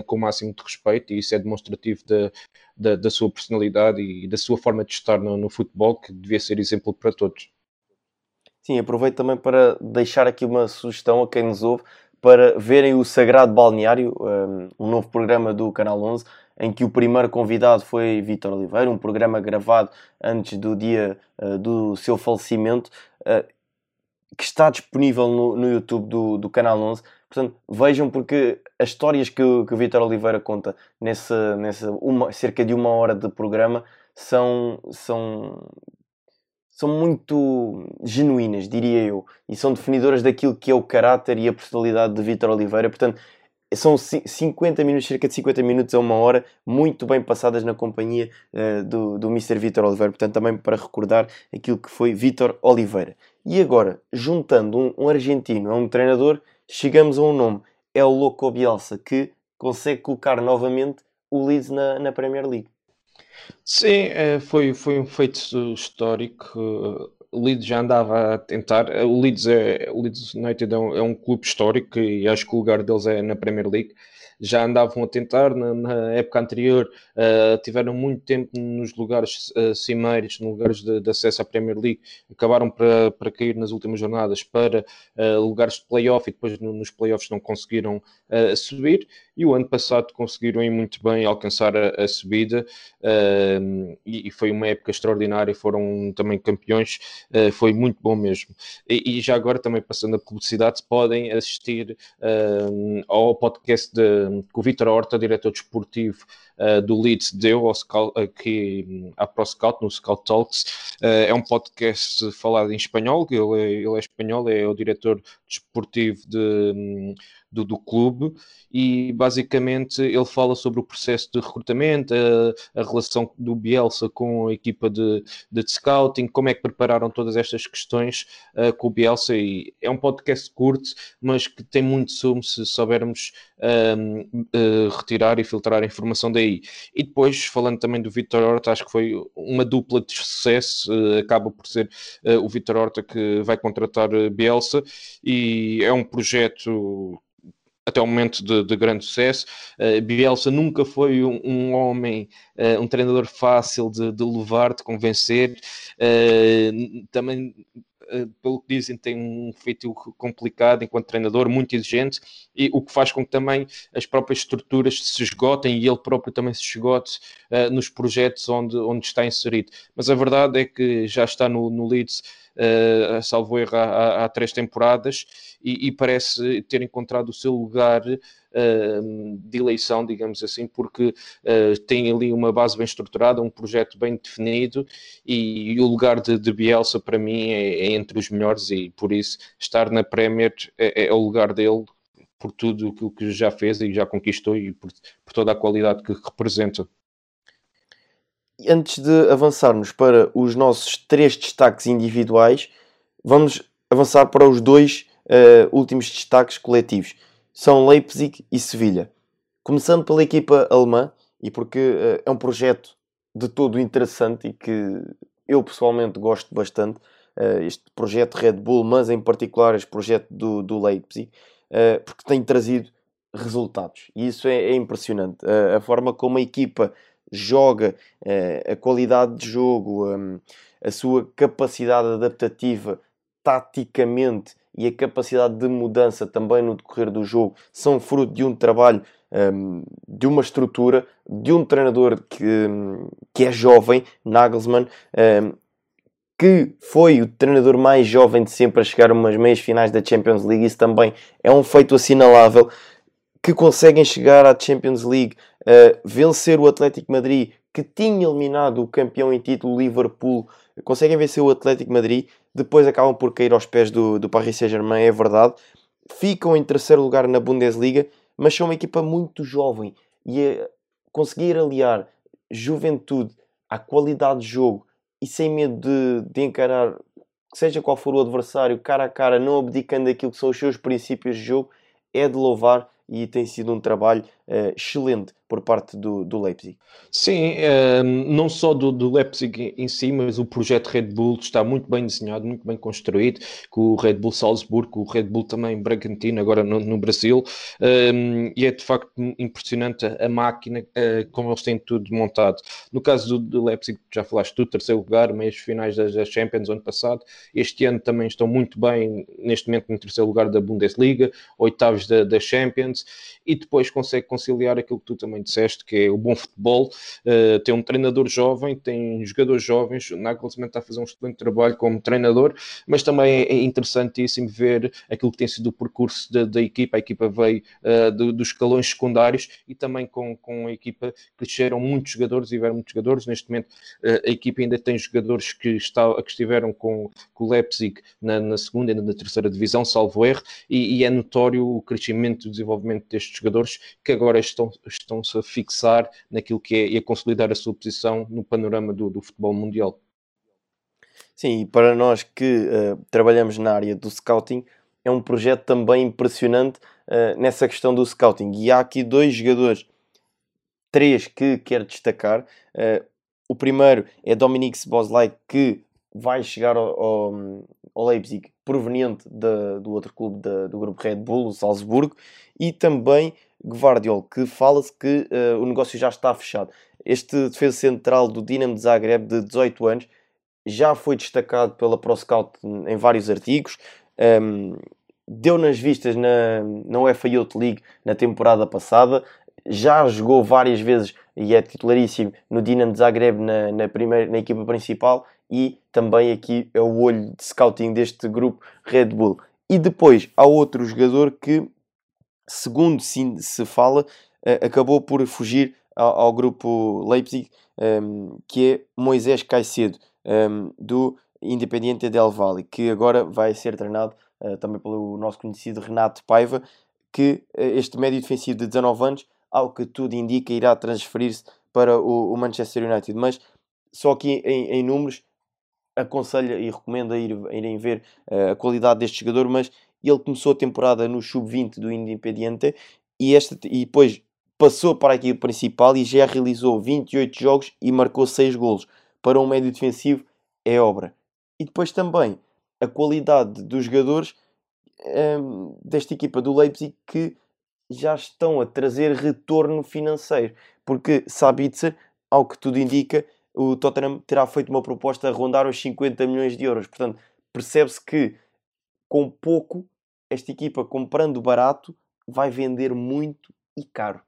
com o máximo de respeito, e isso é demonstrativo da da, da sua personalidade e da sua forma de estar no, no futebol, que devia ser exemplo para todos. Sim, aproveito também para deixar aqui uma sugestão a quem nos ouve para verem o Sagrado Balneário, um novo programa do Canal 11, em que o primeiro convidado foi Vítor Oliveira, um programa gravado antes do dia uh, do seu falecimento, uh, que está disponível no, no YouTube do, do Canal 11. Portanto, vejam porque as histórias que, que o Vitor Oliveira conta nessa, nessa uma, cerca de uma hora de programa são, são, são muito genuínas, diria eu, e são definidoras daquilo que é o caráter e a personalidade de Vitor Oliveira. Portanto, são 50 minutos, cerca de 50 minutos a uma hora, muito bem passadas na companhia uh, do, do Mr. Vitor Oliveira. Portanto, também para recordar aquilo que foi Vitor Oliveira. E agora, juntando um, um argentino a um treinador, chegamos a um nome. É o Loco Bielsa, que consegue colocar novamente o Leeds na, na Premier League. Sim, é, foi, foi um feito histórico. O Leeds já andava a tentar. O Leeds, é, o Leeds United é um, é um clube histórico e acho que o lugar deles é na Premier League já andavam a tentar na, na época anterior, uh, tiveram muito tempo nos lugares uh, cimeiros, nos lugares de, de, acesso à Premier League, acabaram para, para cair nas últimas jornadas para uh, lugares de playoff e depois no, nos playoffs não conseguiram subir. E o ano passado conseguiram ir muito bem alcançar a, a subida e, e, foi uma época extraordinária. Foram também campeões, foi muito bom mesmo. E, e, já agora, também passando a publicidade, podem assistir ao podcast de que o Vitor Horta, diretor desportivo uh, do Leeds, deu Scout, aqui à ProScout, no Scout Talks. Uh, é um podcast falado em espanhol, ele é, ele é espanhol, é o diretor desportivo de, um, do, do clube e basicamente ele fala sobre o processo de recrutamento, a, a relação do Bielsa com a equipa de, de, scouting, como é que prepararam todas estas questões uh, com o Bielsa e é um podcast curto, mas que tem muito sumo se soubermos uh, retirar e filtrar a informação daí. E depois, falando também do Vitor Horta, acho que foi uma dupla de sucesso, uh, acaba por ser o Vitor Horta que vai contratar Bielsa e é um projeto até o momento de, de grande sucesso. Uh, Bielsa nunca foi um, um homem, uh, um treinador fácil de, de levar, de convencer. Uh, também, pelo que dizem, tem um feito complicado enquanto treinador, muito exigente, e o que faz com que também as próprias estruturas se esgotem e ele próprio também se esgote nos projetos onde, onde está inserido. Mas a verdade é que já está no, no Leeds uh, salvo erro, há, há, três temporadas e, e, parece ter encontrado o seu lugar uh, de eleição, digamos assim, porque uh, tem ali uma base bem estruturada, um projeto bem definido e, e o lugar de, de, Bielsa para mim é, é, entre os melhores e por isso estar na Premier é, é o lugar dele por tudo o que já fez e já conquistou e por, por toda a qualidade que representa. Antes de avançarmos para os nossos três destaques individuais, vamos avançar para os dois uh, últimos destaques coletivos. São Leipzig e Sevilha. Começando pela equipa alemã, e porque uh, é um projeto de todo interessante e que eu pessoalmente gosto bastante, uh, este projeto Red Bull, mas em particular este projeto do, do Leipzig, porque tem trazido resultados. E isso é, é impressionante. A forma como a equipa joga, uh, a qualidade de jogo, um, a sua capacidade adaptativa taticamente e a capacidade de mudança também no decorrer do jogo são fruto de um trabalho, um, de uma estrutura, de um treinador que, um, que é jovem, Nagelsmann, que foi o treinador mais jovem de sempre a chegar a umas meias finais da Champions League. Isso também é um feito assinalável. Que conseguem chegar à Champions League, uh, vencer o Atlético Madrid, que tinha eliminado o campeão em título Liverpool, conseguem vencer o Atlético Madrid, depois acabam por cair aos pés do, do Paris Saint-Germain, é verdade. Ficam em terceiro lugar na Bundesliga, mas são uma equipa muito jovem e conseguir aliar juventude à qualidade de jogo e sem medo de, de encarar, seja qual for o adversário, cara a cara, não abdicando daquilo que são os seus princípios de jogo, é de louvar e tem sido um trabalho uh, excelente por parte do, do Leipzig. Sim, ehm, não só do, do, Leipzig em si, mas o projeto Red Bull está muito bem desenhado, muito bem construído, com o Red Bull Salzburgo, o Red Bull também Bragantino, agora no, no Brasil, ehm, e é de facto impressionante a, máquina, uh, como eles têm tudo montado. No caso do, do Leipzig, já falaste do terceiro lugar, meias finais da, da Champions ano passado, este ano também estão muito bem, neste momento no terceiro lugar da Bundesliga, oitavos da, da Champions, e depois consegue conciliar aquilo que tu também também disseste, que é o bom futebol. Uh, tem um treinador jovem, tem jogadores jovens. O Nagelsmann está a fazer um excelente trabalho como treinador, mas também é interessantíssimo ver aquilo que tem sido o percurso da, da equipa. A equipa veio uh, do, dos escalões secundários e também com, com a equipa cresceram muitos jogadores vieram muitos jogadores. Neste momento, uh, a equipa ainda tem jogadores que, está, que estiveram com, com o Leipzig na, na segunda e na terceira divisão, salvo erro, e, e é notório o crescimento e o desenvolvimento destes jogadores que agora estão, estão a fixar naquilo que é e a consolidar a sua posição no panorama do, do futebol mundial. Sim, e para nós que uh, trabalhamos na área do scouting, é um projeto também impressionante uh, nessa questão do scouting. E há aqui dois jogadores, três que quero destacar. Uh, o primeiro é Dominic Szoboszlai, que vai chegar ao, ao, ao Leipzig proveniente do outro clube do grupo Red Bull, o Salzburgo, e também Guardiol, que fala-se que uh, o negócio já está fechado. Este defesa central do Dinamo de Zagreb, de 18 anos, já foi destacado pela ProScout em vários artigos, um, ehm, deu nas vistas na, na UEFA Youth League na temporada passada, já jogou várias vezes e é titularíssimo no Dinamo de Zagreb na, na, primeira, na equipa principal e também aqui é o olho de scouting deste grupo Red Bull. E depois há outro jogador que segundo se, fala, uh, acabou por fugir ao, grupo Leipzig, ehm, que é Moisés Caicedo, ehm, do Independiente del Valle, que agora vai ser treinado uh, também pelo nosso conhecido Renato Paiva, que uh, este médio defensivo de 19 anos, ao que tudo indica, irá transferir-se para o, Manchester United. Mas só aqui em, em números, aconselho e recomendo a, ir, a irem ver uh, a qualidade deste jogador, mas ele começou a temporada no sub-20 do Independiente e, esta, e depois passou para a equipe principal e já realizou 28 jogos e marcou 6 golos. Para um médio defensivo é obra. E depois também a qualidade dos jogadores um, desta equipa do Leipzig que já estão a trazer retorno financeiro. Porque Sabitzer, ao que tudo indica, o Tottenham terá feito uma proposta a rondar os 50 milhões de euros. Portanto, percebe-se que com pouco, esta equipa comprando barato vai vender muito e caro.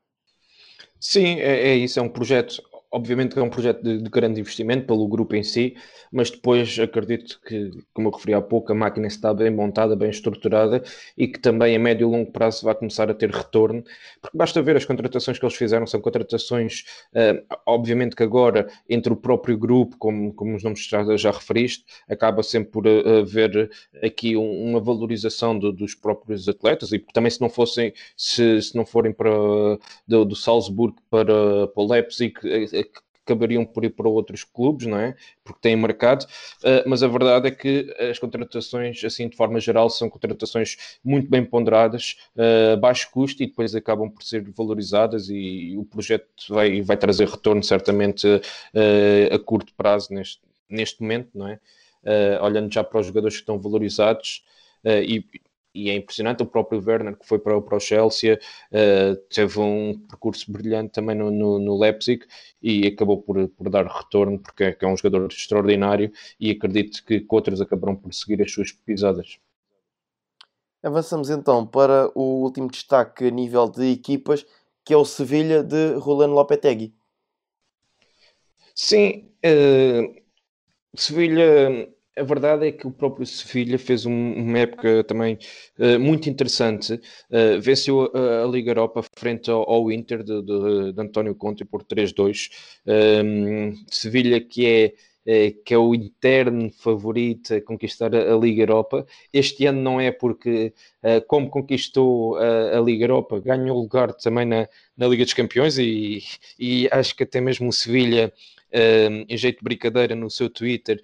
Sim, é, é isso. É um projeto obviamente que é um projeto de, de, grande investimento pelo grupo em si, mas depois acredito que, como eu referi há pouco, a máquina está bem montada, bem estruturada e que também a médio e longo prazo vai começar a ter retorno, porque basta ver as contratações que eles fizeram, são contratações, uh, obviamente que agora, entre o próprio grupo, como, como os nomes já, referiste, acaba sempre por uh, haver aqui um, uma valorização do, dos próprios atletas e também se não fossem, se, se não forem para, do, do Salzburg para, para o Leipzig, acabariam por ir para outros clubes, não é? Porque têm mercado, uh, mas a verdade é que as contratações, assim de forma geral, são contratações muito bem ponderadas, uh, baixo custo e depois acabam por ser valorizadas e, o projeto vai, vai trazer retorno certamente uh, a curto prazo neste, neste momento, não é? olhando já para os jogadores que estão valorizados e e é impressionante. O próprio Werner, que foi para, para o Chelsea, uh, teve um percurso brilhante também no, no, no Leipzig e acabou por, por dar retorno, porque é, é um jogador extraordinário e acredito que, que outros acabarão por seguir as suas pisadas. Avançamos então para o último destaque a nível de equipas, que é o Sevilha de Rolando Lopetegui. Sim, uh, Sevilha a verdade é que o próprio Sevilha fez um, uma época também uh, muito interessante. Uh, venceu a, a, Liga Europa frente ao, ao Inter de, de, de, António Conte por 3-2. Um, ehm, Sevilha que é eh, que é o interno favorito a conquistar a, Liga Europa. Este ano não é porque, como conquistou a, Liga Europa, ganhou lugar também na, na Liga dos Campeões e, e acho que até mesmo o Sevilha, em jeito de brincadeira, no seu Twitter,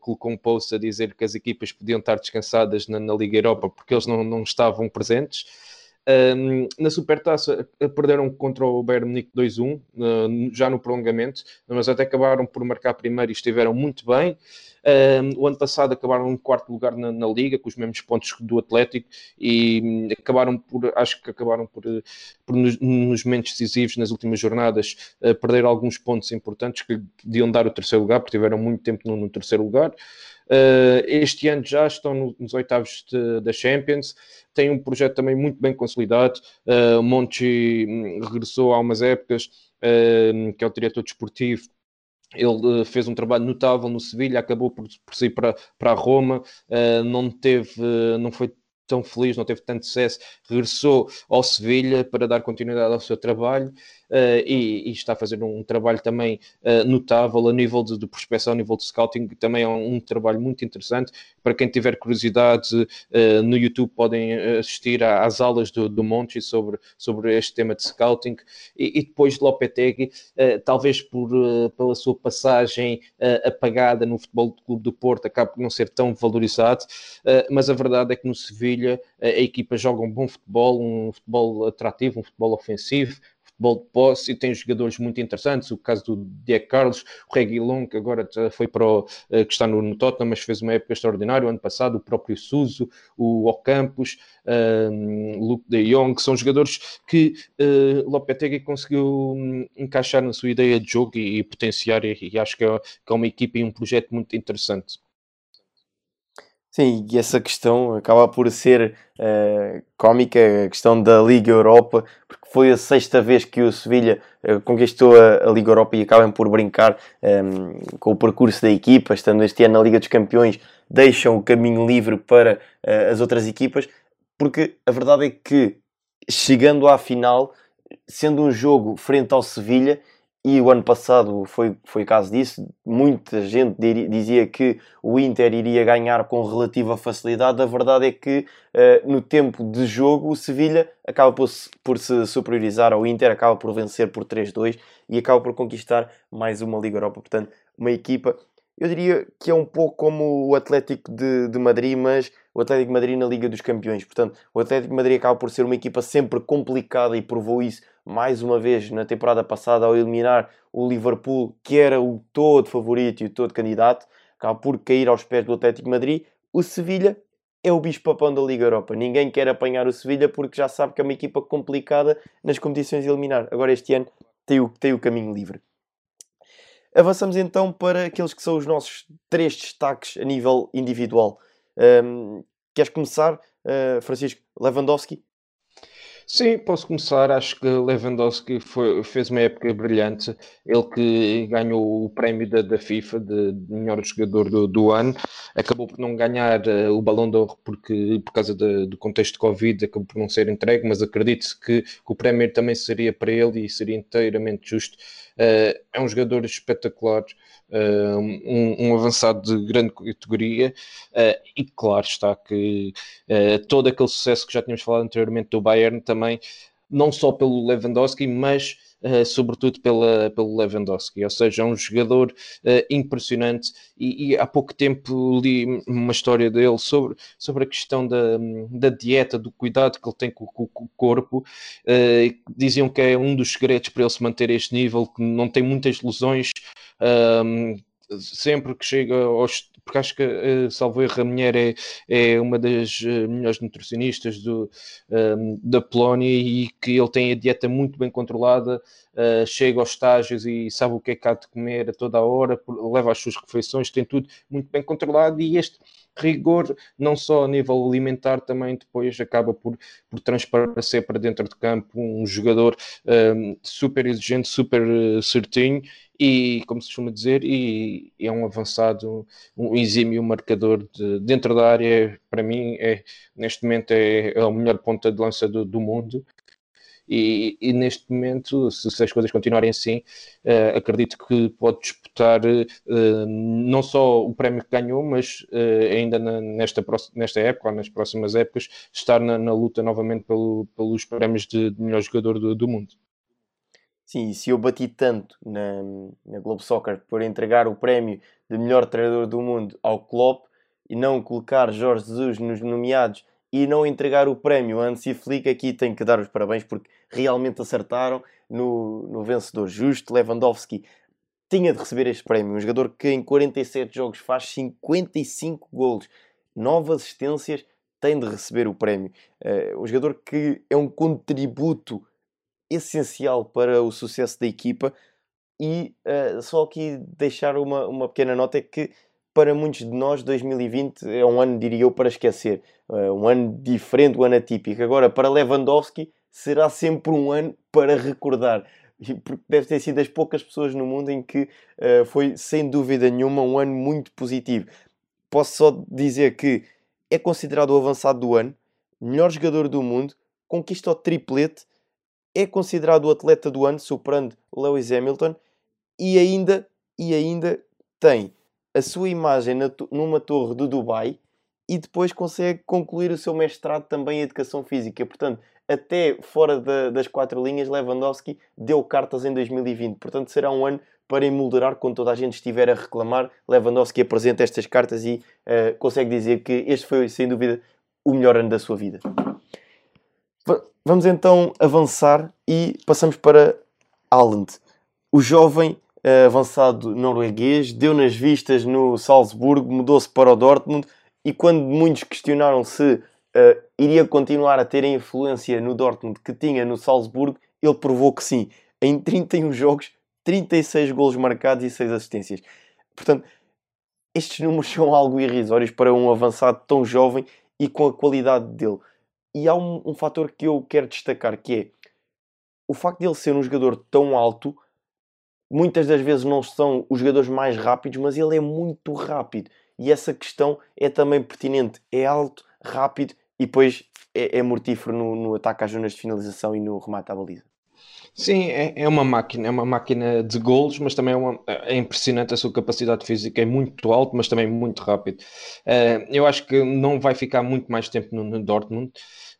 colocou um post a dizer que as equipas podiam estar descansadas na, na Liga Europa porque eles não, não estavam presentes. Um, na Supertaça eh, perderam contra o Bayern Munique 2-1, uh, já no prolongamento, mas até acabaram por marcar primeiro e estiveram muito bem. Um, o ano passado acabaram em quarto lugar na, na, Liga, com os mesmos pontos do Atlético, e hum, acabaram por, acho que acabaram por, eh, por nos, nos, momentos decisivos, nas últimas jornadas, uh, perder alguns pontos importantes que podiam dar o terceiro lugar, porque tiveram muito tempo no, no terceiro lugar. Uh, este ano já estão nos oitavos da Champions, tem um projeto também muito bem consolidado. Uh, Monchi hum, regressou há umas épocas, uh, que é o diretor desportivo ele uh, fez um trabalho notável no Sevilha, acabou por, por sair para, para Roma, uh, não teve, uh, não foi tão feliz, não teve tanto sucesso, regressou ao Sevilha para dar continuidade ao seu trabalho e, e, está a fazer um trabalho também uh, notável a nível de, de prospecção, a nível de scouting, também é um, um trabalho muito interessante. Para quem tiver curiosidade, uh, no YouTube podem assistir às aulas do, do sobre, sobre este tema de scouting e, e depois de Lopetegui, talvez por, pela sua passagem apagada no Futebol do Clube do Porto, acaba por não ser tão valorizado, mas a verdade é que no Sevilha a equipa joga um bom futebol, um futebol atrativo, um futebol ofensivo, futebol de posse e tem jogadores muito interessantes, o caso do Diego Carlos, o Reguilon, que agora foi para o, eh, que está no, no Tottenham, mas fez uma época extraordinária, o ano passado, o próprio Suso, o Ocampos, um, ehm, Luke de Jong, que são jogadores que uh, Lopetegui conseguiu um, encaixar na sua ideia de jogo e, e potenciar, e, e acho que é, que é uma equipa e um projeto muito interessante. Sim, e essa questão acaba por ser uh, cómica, a questão da Liga Europa, porque foi a sexta vez que o Sevilha uh, conquistou a, a, Liga Europa e acabam por brincar um, ehm, com o percurso da equipa, estando este ano na Liga dos Campeões, deixam o caminho livre para uh, as outras equipas, porque a verdade é que chegando à final, sendo um jogo frente ao Sevilha, e o ano passado foi, foi caso disso. Muita gente dizia que o Inter iria ganhar com relativa facilidade. A verdade é que uh, no tempo de jogo o Sevilha acaba por, por se superiorizar ao Inter, acaba por vencer por 3-2 e acaba por conquistar mais uma Liga Europa. Portanto, uma equipa, eu diria que é um pouco como o Atlético de, de Madrid, mas o Atlético de Madrid na Liga dos Campeões. Portanto, o Atlético de Madrid acaba por ser uma equipa sempre complicada e provou isso mais uma vez na temporada passada ao eliminar o Liverpool, que era o todo favorito e o todo candidato, acaba por cair aos pés do Atlético de Madrid. O Sevilha é o bicho-papão da Liga Europa. Ninguém quer apanhar o Sevilha porque já sabe que é uma equipa complicada nas competições de eliminar. Agora este ano tem o, tem o caminho livre. Avançamos então para aqueles que são os nossos três destaques a nível individual. Um, queres começar, uh, Francisco Lewandowski? Sim, posso começar. Acho que Lewandowski foi, fez uma época brilhante. Ele que ganhou o prémio da, da FIFA de, de melhor jogador do, do, ano, acabou por não ganhar uh, o Balão de Ouro porque, por causa de, do contexto de Covid, acabou por não ser entregue, mas acredito que, que o prémio também seria para ele e seria inteiramente justo. Uh, é um jogador espetacular, uh, um, um, avançado de grande categoria, e claro está que todo aquele sucesso que já tínhamos falado anteriormente do Bayern também, não só pelo Lewandowski, mas sobretudo pela, pelo Lewandowski. Ou seja, é um jogador uh, impressionante. E, e, há pouco tempo li uma história dele sobre, sobre a questão da, da dieta, do cuidado que ele tem com, com, com o corpo. Uh, diziam que é um dos segredos para ele se manter este nível, que não tem muitas lesões. Um, sempre que chega aos. Porque acho que, uh, salvo erro, a mulher é, é uma das uh, melhores nutricionistas do, um, da Polónia e que ele tem a dieta muito bem controlada, uh, chega aos estágios e sabe o que é que há de comer a toda a hora, leva as suas refeições, tem tudo muito bem controlado e este rigor, não só a nível alimentar, também depois acaba por, por transparecer para dentro de campo um jogador um, super exigente, super certinho e, como se costuma dizer, e, é um avançado, um exímio marcador de, dentro da área, para mim, é, neste momento é, é o melhor ponta de lança do, do mundo. E, e, neste momento, se, se, as coisas continuarem assim, uh, acredito que pode disputar uh, não só o prémio que ganhou, mas uh, ainda na, nesta, nesta época ou nas próximas épocas, estar na, na luta novamente pelo, pelos prémios de, de melhor jogador do, do mundo. Sim, se eu bati tanto na, na Globo Soccer por entregar o prémio de melhor treinador do mundo ao Klopp e não colocar Jorge Jesus nos nomeados e não entregar o prémio a Hansi Flick, aqui tenho que dar os parabéns porque realmente acertaram no, no vencedor justo. Lewandowski tinha de receber este prémio. Um jogador que em 47 jogos faz 55 golos, 9 assistências, tem de receber o prémio. Uh, um jogador que é um contributo essencial para o sucesso da equipa. E uh, só aqui deixar uma, uma pequena nota é que para muitos de nós 2020 é um ano, diria eu, para esquecer. Uh, um ano diferente, um ano atípico. Agora, para Lewandowski, será sempre um ano para recordar. Porque deve ter sido das poucas pessoas no mundo em que uh, foi, sem dúvida nenhuma, um ano muito positivo. Posso só dizer que é considerado o avançado do ano, melhor jogador do mundo, conquista o triplete é considerado o atleta do ano, superando Lewis Hamilton, e ainda, e ainda tem a sua imagem numa torre do Dubai e depois consegue concluir o seu mestrado também em Educação Física. Portanto, até fora da, das quatro linhas, Lewandowski deu cartas em 2020. Portanto, será um ano para emoldurar quando toda a gente estiver a reclamar. Lewandowski apresenta estas cartas e uh, consegue dizer que este foi, sem dúvida, o melhor ano da sua vida. Vamos então avançar e passamos para Haaland. O jovem uh, avançado norueguês deu nas vistas no Salzburgo, mudou-se para o Dortmund e quando muitos questionaram se uh, iria continuar a ter a influência no Dortmund que tinha no Salzburgo, ele provou que sim. Em 31 jogos, 36 golos marcados e 6 assistências. Portanto, estes números são algo irrisórios para um avançado tão jovem e com a qualidade dele. E há um, um fator que eu quero destacar que é o facto de ele ser um jogador tão alto, muitas das vezes não são os jogadores mais rápidos, mas ele é muito rápido. E essa questão é também pertinente. É alto, rápido e depois é, é mortífero no, no ataque às zonas de finalização e no remate à baliza. Sim, é, é uma máquina, é uma máquina de golos, mas também é, uma, é impressionante a sua capacidade física, é muito alto, mas também muito rápido. Uh, eu acho que não vai ficar muito mais tempo no, no Dortmund.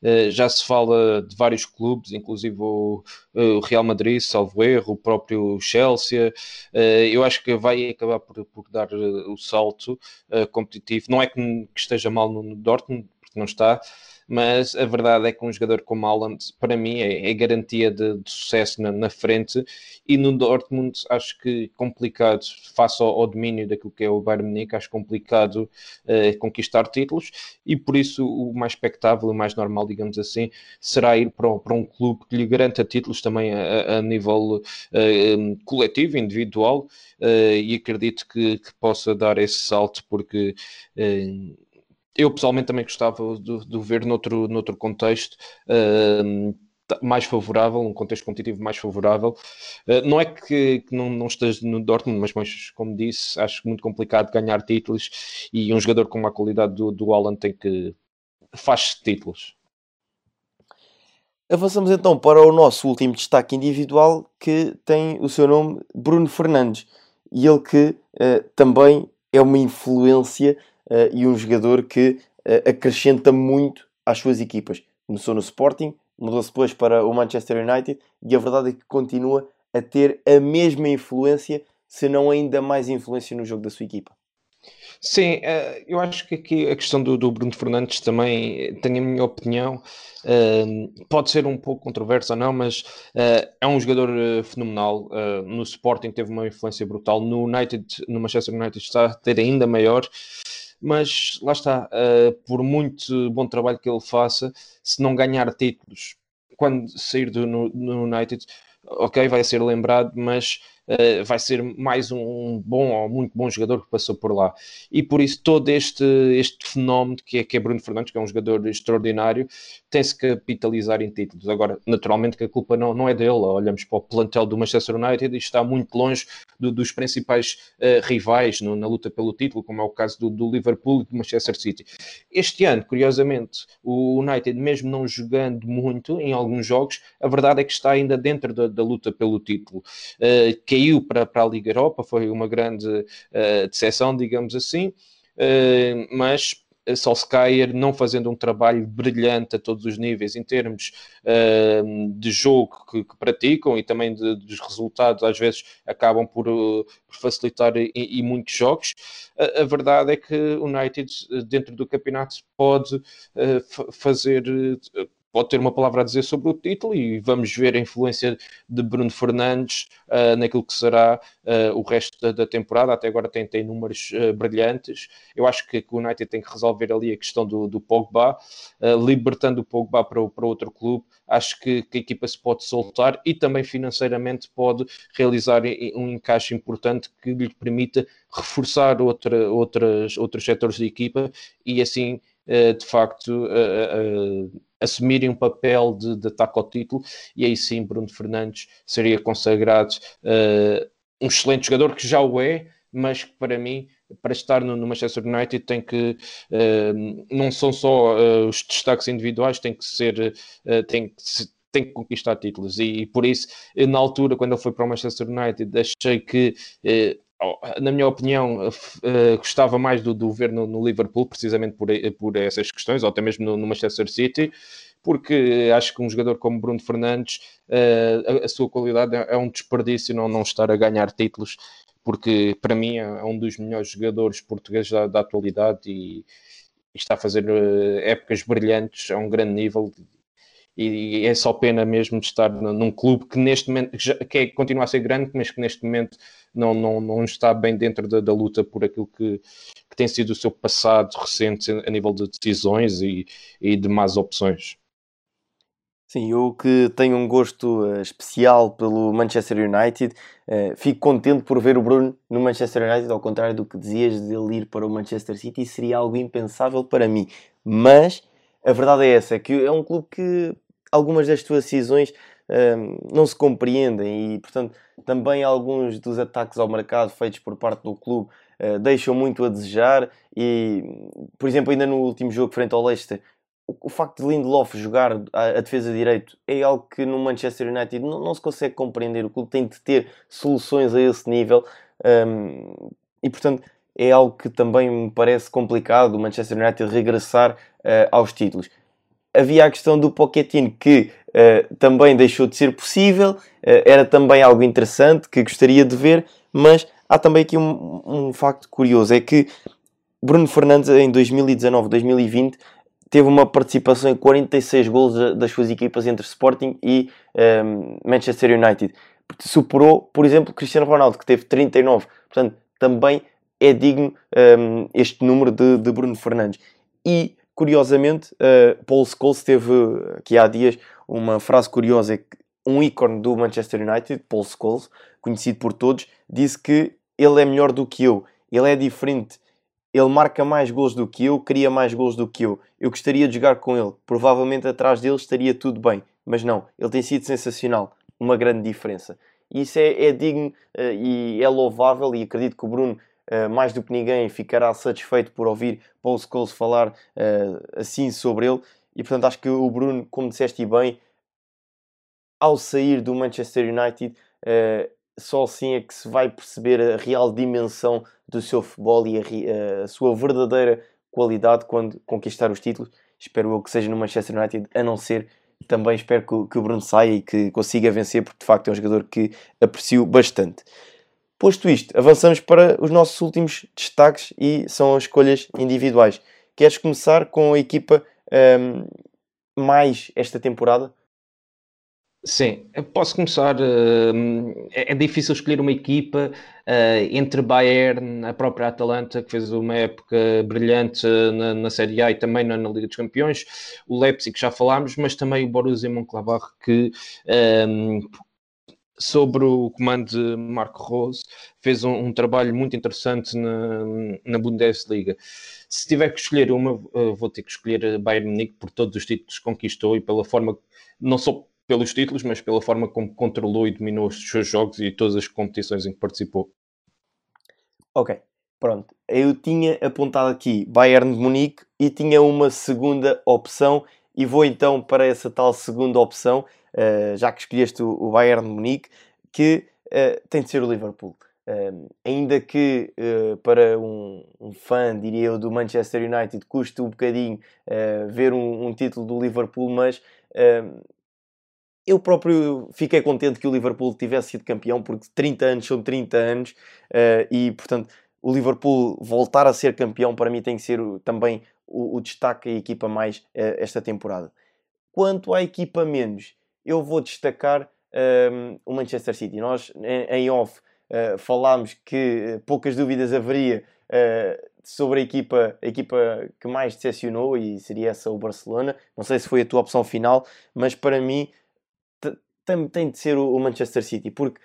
Uh, já se fala de vários clubes, inclusive o, o Real Madrid, salvo erro, o próprio Chelsea. Uh, eu acho que vai acabar por, por dar o salto competitivo. Não é que, que esteja mal no, no Dortmund, porque não está mas a verdade é que um jogador como Haaland, para mim, é, é garantia de, de sucesso na, na, frente. E no Dortmund acho que complicado, face ao, ao, domínio daquilo que é o Bayern Munique, acho complicado uh, conquistar títulos. E por isso o mais expectável, o mais normal, digamos assim, será ir para, para um clube que lhe garanta títulos também a, a nível uh, coletivo, individual. Uh, e acredito que, que, possa dar esse salto porque eu pessoalmente também gostava de, de ver noutro, noutro contexto. Uh, mais favorável, um contexto competitivo mais favorável. Uh, não é que, que não, não, esteja no Dortmund, mas, mas, como disse, acho muito complicado ganhar títulos e um jogador com a qualidade do, do Holland tem que faz títulos. Avançamos então para o nosso último destaque individual que tem o seu nome Bruno Fernandes e ele que uh, também é uma influência e um jogador que uh, acrescenta muito às suas equipas. Começou no Sporting, mudou-se depois para o Manchester United e a verdade é que continua a ter a mesma influência, se não ainda mais influência no jogo da sua equipa. Sim, eh, eu acho que aqui a questão do, do Bruno Fernandes também tem a minha opinião. Pode ser um pouco controverso ou não, mas é um jogador fenomenal. no Sporting teve uma influência brutal. No United, no Manchester United, está a ter ainda maior. Mas lá está, por muito bom trabalho que ele faça, se não ganhar títulos quando sair do no, no United, ok, vai ser lembrado, mas uh, vai ser mais um bom ou muito bom jogador que passou por lá. E por isso todo este, este fenómeno que é, que é Bruno Fernandes, que é um jogador extraordinário, tem-se capitalizar em títulos. Agora, naturalmente que a culpa não, não é dele, olhamos para o plantel do Manchester United e está muito longe do, dos principais uh, rivais no, na luta pelo título, como é o caso do, do Liverpool e do Manchester City. Este ano, curiosamente, o United, mesmo não jogando muito em alguns jogos, a verdade é que está ainda dentro da, da luta pelo título. Uh, caiu para, para a Liga Europa, foi uma grande uh, decepção, digamos assim, uh, mas Solskjaer não fazendo um trabalho brilhante a todos os níveis em termos uh, de jogo que, que, praticam e também de, dos resultados, às vezes acabam por, por facilitar em, muitos jogos. A, a, verdade é que o United, dentro do campeonato, pode uh, fazer pode ter uma palavra a dizer sobre o título e vamos ver a influência de Bruno Fernandes uh, naquilo que será uh, o resto da, da, temporada. Até agora tem, tem números uh, brilhantes. Eu acho que, que, o United tem que resolver ali a questão do, do Pogba, libertando o Pogba para, para outro clube. Acho que, que, a equipa se pode soltar e também financeiramente pode realizar um encaixe importante que lhe permita reforçar outra, outras, outros setores da equipa e assim, de facto, assumirem um papel de, de ataque ao título, e aí sim Bruno Fernandes seria consagrado um excelente jogador que já o é, mas que para mim, para estar no, Manchester United, tem que não são só os destaques individuais, tem que ser, tem que tem que conquistar títulos. E, e, por isso, na altura, quando ele foi para o Manchester United, achei que na minha opinião, uh, gostava mais do, do ver no, no, Liverpool, precisamente por, por essas questões, ou até mesmo no, no Manchester City, porque acho que um jogador como Bruno Fernandes, a, a, sua qualidade é, é, um desperdício não, não estar a ganhar títulos, porque para mim é, é um dos melhores jogadores portugueses da, da atualidade e, e, está a fazer épocas brilhantes a um grande nível e é só pena mesmo de estar num clube que neste momento que, já, que é, continua a ser grande, mas que neste momento não, não, não está bem dentro da, da luta por aquilo que, que, tem sido o seu passado recente a nível de decisões e, e de más opções. Sim, eu que tenho um gosto uh, especial pelo Manchester United, uh, fico contente por ver o Bruno no Manchester United, ao contrário do que dizias de ele ir para o Manchester City, seria algo impensável para mim. Mas a verdade é essa, é que é um clube que algumas das suas decisões não se compreendem e, portanto, também alguns dos ataques ao mercado feitos por parte do clube uh, deixam muito a desejar e, por exemplo, ainda no último jogo frente ao Leicester, o, o facto de Lindelof jogar a, a, defesa de direito é algo que no Manchester United não, não, se consegue compreender. O clube tem de ter soluções a esse nível um, e, portanto, é algo que também me parece complicado o Manchester United regressar uh, aos títulos. Havia a questão do Pochettino que uh, também deixou de ser possível, uh, era também algo interessante que gostaria de ver, mas há também aqui um, um facto curioso: é que Bruno Fernandes em 2019-2020 teve uma participação em 46 gols das suas equipas entre Sporting e um, Manchester United. Superou, por exemplo, Cristiano Ronaldo, que teve 39. Portanto, também é digno um, este número de, de Bruno Fernandes. E Curiosamente, uh, Paul Scholes teve aqui há dias uma frase curiosa: é que um ícone do Manchester United, Paul Scholes, conhecido por todos, disse que ele é melhor do que eu, ele é diferente. ele marca mais gols do que eu, cria mais gols do que eu. Eu gostaria de jogar com ele. Provavelmente atrás dele estaria tudo bem. Mas não, ele tem sido sensacional. Uma grande diferença. Isso é, é digno uh, e é louvável. E acredito que o Bruno, uh, mais do que ninguém, ficará satisfeito por ouvir Paul Scholes falar uh, assim sobre ele. E portanto, acho que o Bruno, como disseste bem, ao sair do Manchester United, só assim é que se vai perceber a real dimensão do seu futebol e a, a, sua verdadeira qualidade quando conquistar os títulos. Espero eu que seja no Manchester United, a não ser também espero que, que o Bruno saia e que consiga vencer, porque de facto é um jogador que aprecio bastante. Posto isto, avançamos para os nossos últimos destaques e são as escolhas individuais. Queres começar com a equipa um, mais esta temporada? Sim, posso começar. Uh, é, difícil escolher uma equipa uh, entre Bayern, a própria Atalanta, que fez uma época brilhante na, Série A e também na, Liga dos Campeões, o Leipzig, que já falámos, mas também o Borussia Mönchengladbach, que sobre o comando de Marco Rose fez um, um trabalho muito interessante na, na, Bundesliga. Se tiver que escolher uma, uh, vou ter que escolher Bayern Munique por todos os títulos que conquistou e pela forma, não só pelos títulos, mas pela forma como controlou e dominou os seus jogos e todas as competições em que participou. Ok, pronto. Eu tinha apontado aqui Bayern de Munique e tinha uma segunda opção e vou então para essa tal segunda opção, uh, já que escolheste o, Bayern de Munique, que uh, tem de ser o Liverpool. Uh, ainda que para um, um, fã, diria eu, do Manchester United, custe um bocadinho ver um, um, título do Liverpool, mas eu próprio fiquei contente que o Liverpool tivesse sido campeão, porque 30 anos são 30 anos uh, e, portanto, o Liverpool voltar a ser campeão para mim tem que ser também o, o destaque a equipa mais uh, esta temporada. Quanto à equipa menos, eu vou destacar ehm, o Manchester City. Nós, em, em off, uh, falámos que poucas dúvidas haveria sobre a equipa, a equipa que mais decepcionou e seria essa o Barcelona. Não sei se foi a tua opção final, mas para mim tem, de ser o, Manchester City, porque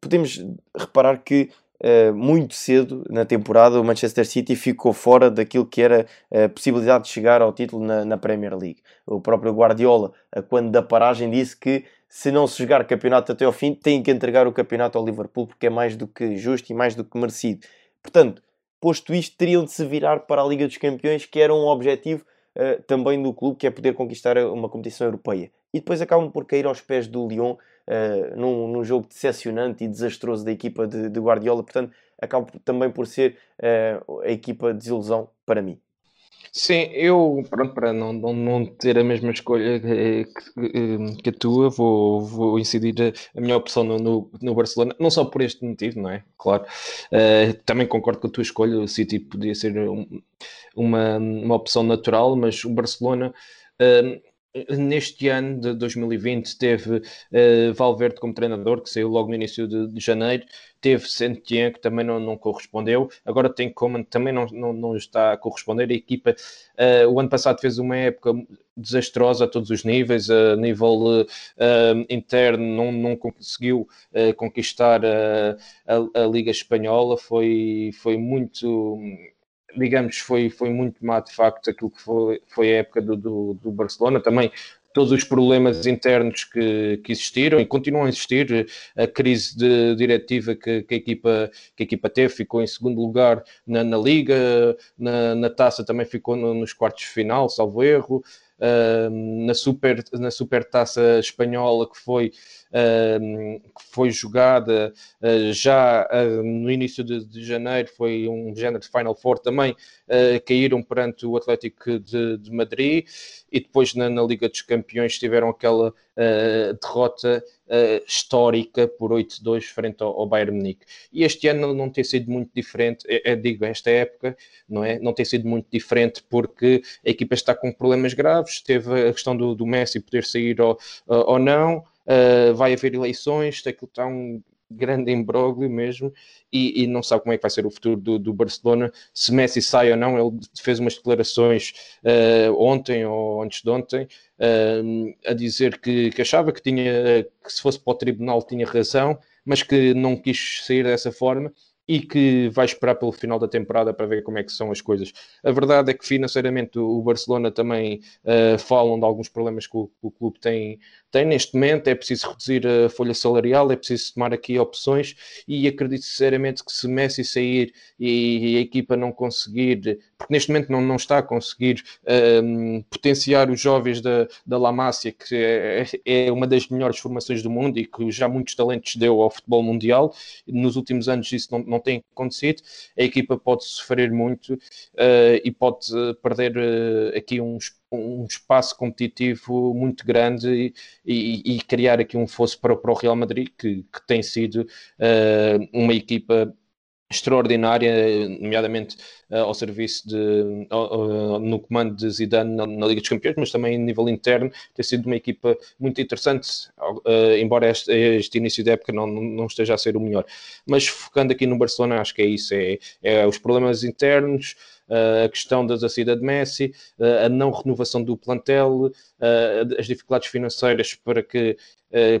podemos reparar que uh, muito cedo na temporada o Manchester City ficou fora daquilo que era a possibilidade de chegar ao título na, na Premier League. O próprio Guardiola, quando da paragem, disse que se não se jogar campeonato até ao fim, tem que entregar o campeonato ao Liverpool porque é mais do que justo e mais do que merecido. Portanto, posto isto, teriam de se virar para a Liga dos Campeões, que era um objetivo uh, também do clube, que é poder conquistar uma competição europeia e depois acabam por cair aos pés do Lyon uh, num, num, jogo decepcionante e desastroso da equipa de, de Guardiola. Portanto, acaba também por ser uh, a equipa de desilusão para mim. Sim, eu, pronto, para não, não, não ter a mesma escolha que, que, que a tua, vou, vou incidir a, a minha opção no, no, no, Barcelona, não só por este motivo, não é? Claro, uh, também concordo com a tua escolha, o City podia ser um, uma, uma opção natural, mas o Barcelona. Uh, Neste ano de 2020 teve uh, Valverde como treinador, que saiu logo no início de, de janeiro, teve Sentien, que também não, não, correspondeu, agora tem Coman, também não, não, não, está a corresponder. A equipa, uh, o ano passado fez uma época desastrosa a todos os níveis, a nível uh, interno não, não conseguiu conquistar a, a, Liga Espanhola, foi, foi muito digamos, foi, foi muito má de facto aquilo que foi, foi a época do, do, do Barcelona. Também todos os problemas internos que, que, existiram e continuam a existir, a crise de diretiva que, que, a, equipa, que a equipa teve, ficou em segundo lugar na, na Liga, na, na taça também ficou no, nos quartos de final, salvo erro, uh, na, super, na super taça espanhola que foi que foi jogada uh, já uh, no início de, de, janeiro, foi um género de Final Four também, uh, caíram perante o Atlético de, de Madrid e depois na, na, Liga dos Campeões tiveram aquela derrota histórica por 8-2 frente ao, ao, Bayern Munique. E este ano não tem sido muito diferente, é, é, digo, esta época, não é? Não tem sido muito diferente porque a equipa está com problemas graves, teve a questão do, do Messi poder sair ou, ou não, uh, vai haver eleições, está um grande imbróglio mesmo e, e, não sabe como é que vai ser o futuro do, do, Barcelona, se Messi sai ou não. Ele fez umas declarações uh, ontem ou antes de ontem uh, a dizer que, que, achava que tinha que se fosse para o tribunal tinha razão, mas que não quis sair dessa forma e que vai esperar pelo final da temporada para ver como é que são as coisas. A verdade é que financeiramente o Barcelona também uh, falam de alguns problemas que o, que o, clube tem, tem neste momento, é preciso reduzir a folha salarial, é preciso tomar aqui opções e acredito sinceramente que se Messi sair e, a equipa não conseguir, porque neste momento não, não está a conseguir um, potenciar os jovens da, da La Masia, que é, é uma das melhores formações do mundo e que já muitos talentos deu ao futebol mundial, nos últimos anos isso não, não tem acontecido, a equipa pode sofrer muito uh, e pode perder uh, aqui uns um espaço competitivo muito grande e, e, e, criar aqui um fosso para, para o Real Madrid, que, que tem sido uh, uma equipa extraordinária, nomeadamente uh, ao serviço de uh, uh, no comando de Zidane na, na, Liga dos Campeões, mas também a nível interno tem sido uma equipa muito interessante, embora este, este, início da época não, não esteja a ser o melhor. Mas focando aqui no Barcelona, acho que é isso, é, é os problemas internos, a questão da saída de Messi, a não renovação do plantel, as dificuldades financeiras para que,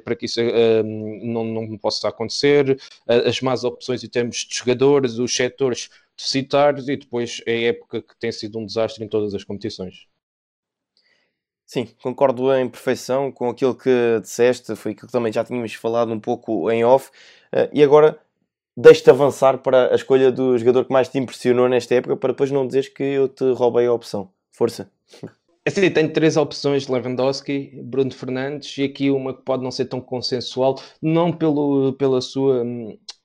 para que isso não, não possa acontecer, as más opções em termos de jogadores, os setores deficitários e depois é a época que tem sido um desastre em todas as competições. Sim, concordo em perfeição com aquilo que disseste, foi aquilo que também já tínhamos falado um pouco em off. E agora deixe-te avançar para a escolha do jogador que mais te impressionou nesta época, para depois não dizeres que eu te roubei a opção. Força. É assim, tenho três opções: Lewandowski, Bruno Fernandes e aqui uma que pode não ser tão consensual, não pelo, pela, sua,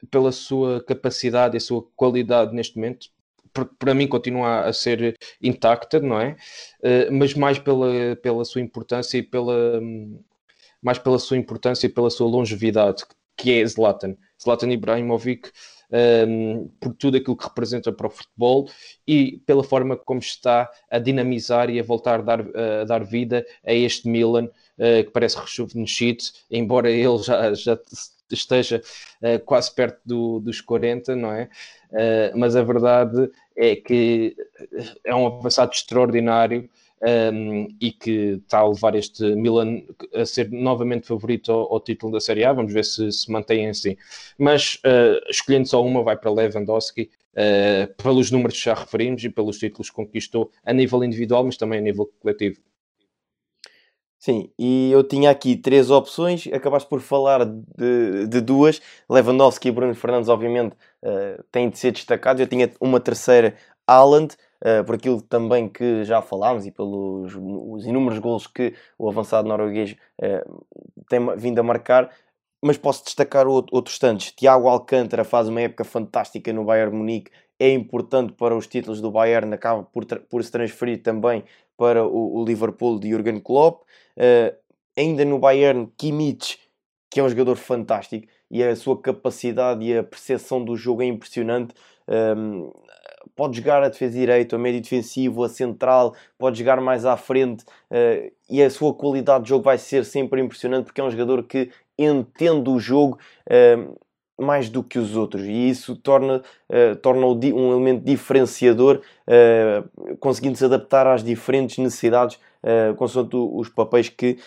pela sua capacidade e a sua qualidade neste momento, porque para mim continua a ser intacta, não é? Uh, mas mais pela, pela sua importância e pela mais pela sua importância e pela sua longevidade, que é Zlatan. Zlatan Ibrahimovic, um, por tudo aquilo que representa para o futebol e pela forma como está a dinamizar e a voltar a dar, a dar vida a este Milan, uh, que parece rejuvenescido, embora ele já, já esteja uh, quase perto do, dos 40, não é? Uh, mas a verdade é que é um avançado extraordinário um, e que está a levar este Milan a ser novamente favorito ao, ao título da Série A. Vamos ver se se mantém assim. Mas uh, escolhendo só uma, vai para Lewandowski. Pelos números que já referimos e pelos títulos que conquistou a nível individual, mas também a nível coletivo. Sim, e eu tinha aqui três opções, acabaste por falar de, de duas. Lewandowski e Bruno Fernandes, obviamente, uh, têm de ser destacados. Eu tinha uma terceira, Haaland, uh, por aquilo também que já falámos e pelos os inúmeros gols que o avançado norueguês uh, tem vindo a marcar. Mas posso destacar outros tantos. Tiago Alcântara faz uma época fantástica no Bayern Munique, é importante para os títulos do Bayern, acaba por, por se transferir também para o, o Liverpool de Jurgen Klopp. Uh, ainda no Bayern, Kimmich, que é um jogador fantástico e a sua capacidade e a percepção do jogo é impressionante. Um, pode jogar a defesa direito, a médio defensivo, a central, pode jogar mais à frente uh, e a sua qualidade de jogo vai ser sempre impressionante porque é um jogador que entende o jogo uh, mais do que os outros e isso torna, uh, torna um elemento diferenciador, conseguindo se adaptar às diferentes necessidades uh, consoante os papéis que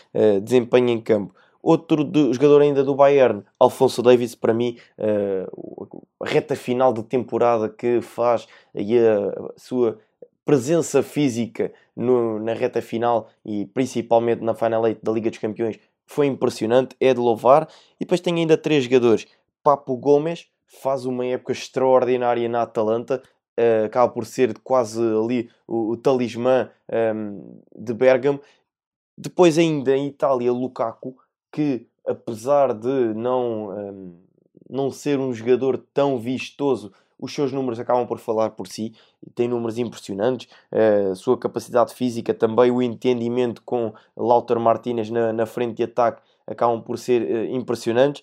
desempenha em campo. Outro de, jogador ainda do Bayern, Alfonso Davis, para mim, uh, a reta final de temporada que faz e a sua presença física no, na reta final e principalmente na Final 8 da Liga dos Campeões foi impressionante, é de louvar. E depois tem ainda três jogadores. Papo Gomes faz uma época extraordinária na Atalanta, uh, acaba por ser quase ali o, o talismã um, ehm, de Bergamo. Depois ainda em Itália, Lukaku que, apesar de não, um, não ser um jogador tão vistoso, os seus números acabam por falar por si, tem números impressionantes, a sua capacidade física, também o entendimento com Lauter Martinez na, na frente de ataque acabam por ser uh, impressionantes,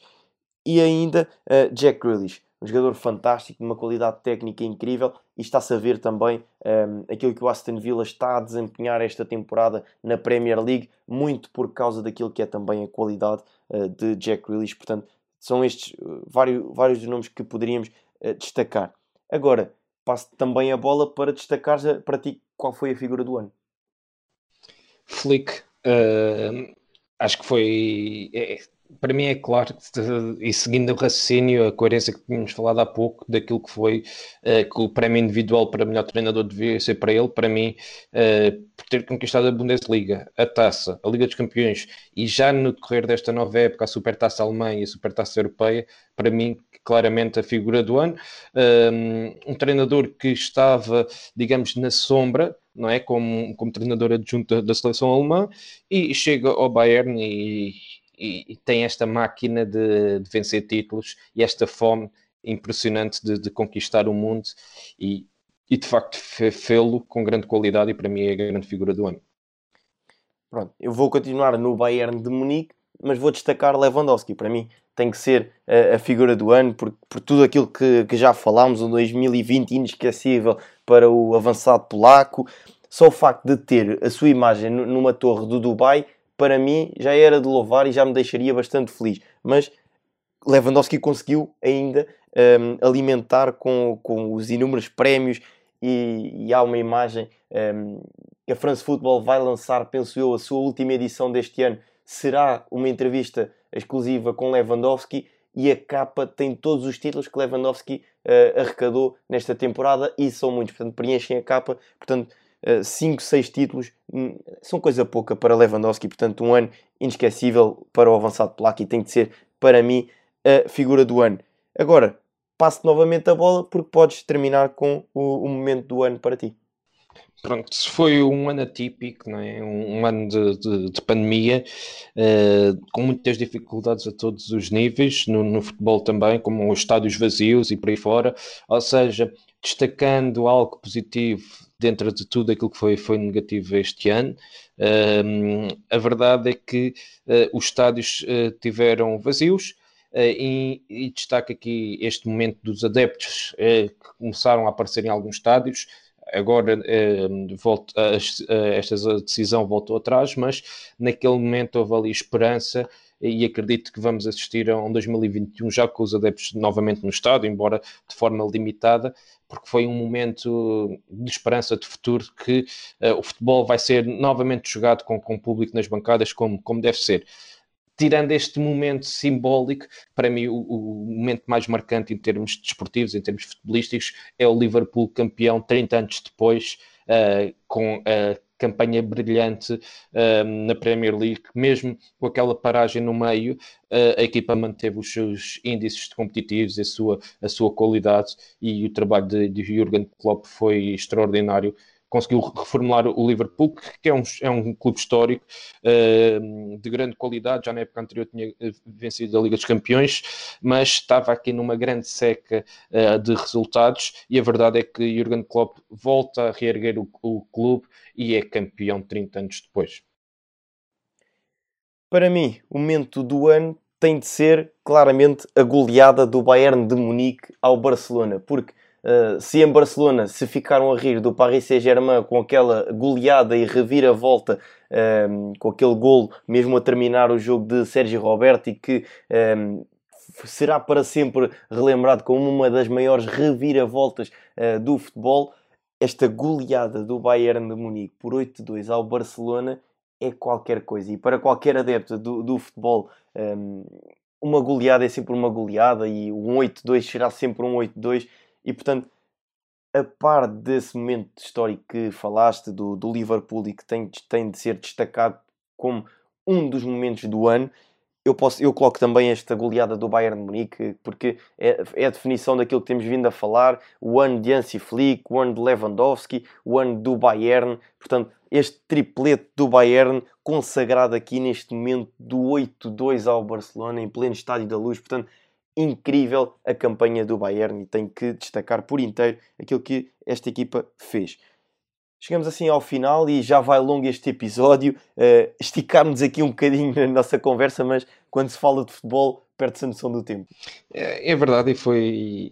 e ainda uh, Jack Grealish, um jogador fantástico, de uma qualidade técnica incrível e está-se a ver também um, aquilo que o Aston Villa está a desempenhar esta temporada na Premier League, muito por causa daquilo que é também a qualidade uh, de Jack Grealish. Portanto, são estes uh, vários, vários dos nomes que poderíamos destacar. Agora, passo também a bola para destacar para ti qual foi a figura do ano. Flick, uh, acho que foi. É, para mim é claro, e seguindo o raciocínio, a coerência que tínhamos falado há pouco, daquilo que foi uh, que o prémio individual para melhor treinador devia ser para ele, para mim, uh, por ter conquistado a Bundesliga, a Taça, a Liga dos Campeões e já no decorrer desta nova época a Supertaça Alemã e a Supertaça Europeia, para mim, claramente a figura do ano. Um, um treinador que estava, digamos, na sombra, não é? Como, como treinador adjunto da seleção alemã e chega ao Bayern e e, e tem esta máquina de, de, vencer títulos e esta fome impressionante de, de conquistar o mundo e, e de facto fê-lo com grande qualidade e para mim é a grande figura do ano. Pronto, eu vou continuar no Bayern de Munique, mas vou destacar Lewandowski. Para mim tem que ser a, a figura do ano por, por tudo aquilo que, que já falámos, um 2020 inesquecível para o avançado polaco. Só o facto de ter a sua imagem numa torre do Dubai para mim já era de louvar e já me deixaria bastante feliz. Mas Lewandowski conseguiu ainda um, alimentar com, com os inúmeros prémios e, e há uma imagem um, que a France Football vai lançar, penso eu, a sua última edição deste ano. Será uma entrevista exclusiva com Lewandowski e a capa tem todos os títulos que Lewandowski uh, arrecadou nesta temporada e são muitos, portanto preenchem a capa, portanto 5, uh, 6 títulos hum, são coisa pouca para Lewandowski, portanto, um ano inesquecível para o avançado polaco e tem de ser, para mim, a figura do ano. Agora, passo novamente a bola porque podes terminar com o, o momento do ano para ti. Pronto, foi um ano atípico, não é? um, um ano de, de, de pandemia, uh, com muitas dificuldades a todos os níveis, no, no, futebol também, como os estádios vazios e por aí fora, ou seja, destacando algo positivo dentro de tudo aquilo que foi, foi negativo este ano. Um, a verdade é que uh, os estádios uh, tiveram vazios. Uh, e, e destaca aqui este momento dos adeptos que começaram a aparecer em alguns estádios, agora volta, esta decisão voltou atrás, mas naquele momento houve ali esperança e acredito que vamos assistir a um 2021 já com os adeptos novamente no estádio, embora de forma limitada, porque foi um momento de esperança de futuro que uh, o futebol vai ser novamente jogado com, com o público nas bancadas como, como deve ser. Tirando este momento simbólico, para mim o, o, momento mais marcante em termos desportivos, em termos futebolísticos, é o Liverpool campeão 30 anos depois, uh, com a campanha brilhante uh, na Premier League, mesmo com aquela paragem no meio, uh, a equipa manteve os seus índices competitivos, a sua, a sua qualidade e o trabalho de, de Jurgen Klopp foi extraordinário conseguiu reformular o Liverpool, que é um, é um clube histórico uh, de grande qualidade, já na época anterior tinha eh, vencido a Liga dos Campeões, mas estava aqui numa grande seca uh, de resultados e a verdade é que Jurgen Klopp volta a reerguer o, o clube e é campeão 30 anos depois. Para mim, o momento do ano tem de ser claramente a goleada do Bayern de Munique ao Barcelona, porque Uh, se em Barcelona se ficaram a rir do Paris Saint-Germain com aquela goleada e reviravolta, um, com aquele golo, mesmo a terminar o jogo de Sérgio Roberto, e que um, será para sempre relembrado como uma das maiores reviravoltas uh, do futebol, esta goleada do Bayern de Munique por 8-2 ao Barcelona é qualquer coisa. E para qualquer adepto do, do futebol, um, uma goleada é sempre uma goleada e um 8-2 será sempre um 8-2 e portanto, a par desse momento histórico que falaste do, do Liverpool e que tem, tem de ser destacado como um dos momentos do ano, eu, posso, eu coloco também esta goleada do Bayern de Munique, porque é, é, a definição daquilo que temos vindo a falar, o ano de Hansi Flick, o ano de Lewandowski, o ano do Bayern, portanto, este triplete do Bayern consagrado aqui neste momento do 8-2 ao Barcelona, em pleno Estádio da Luz, portanto, incrível a campanha do Bayern e tenho que destacar por inteiro aquilo que esta equipa fez. Chegamos assim ao final e já vai longo este episódio. Uh, esticarmos aqui um bocadinho na nossa conversa, mas quando se fala de futebol, perde-se a noção do tempo. É, é, verdade, e foi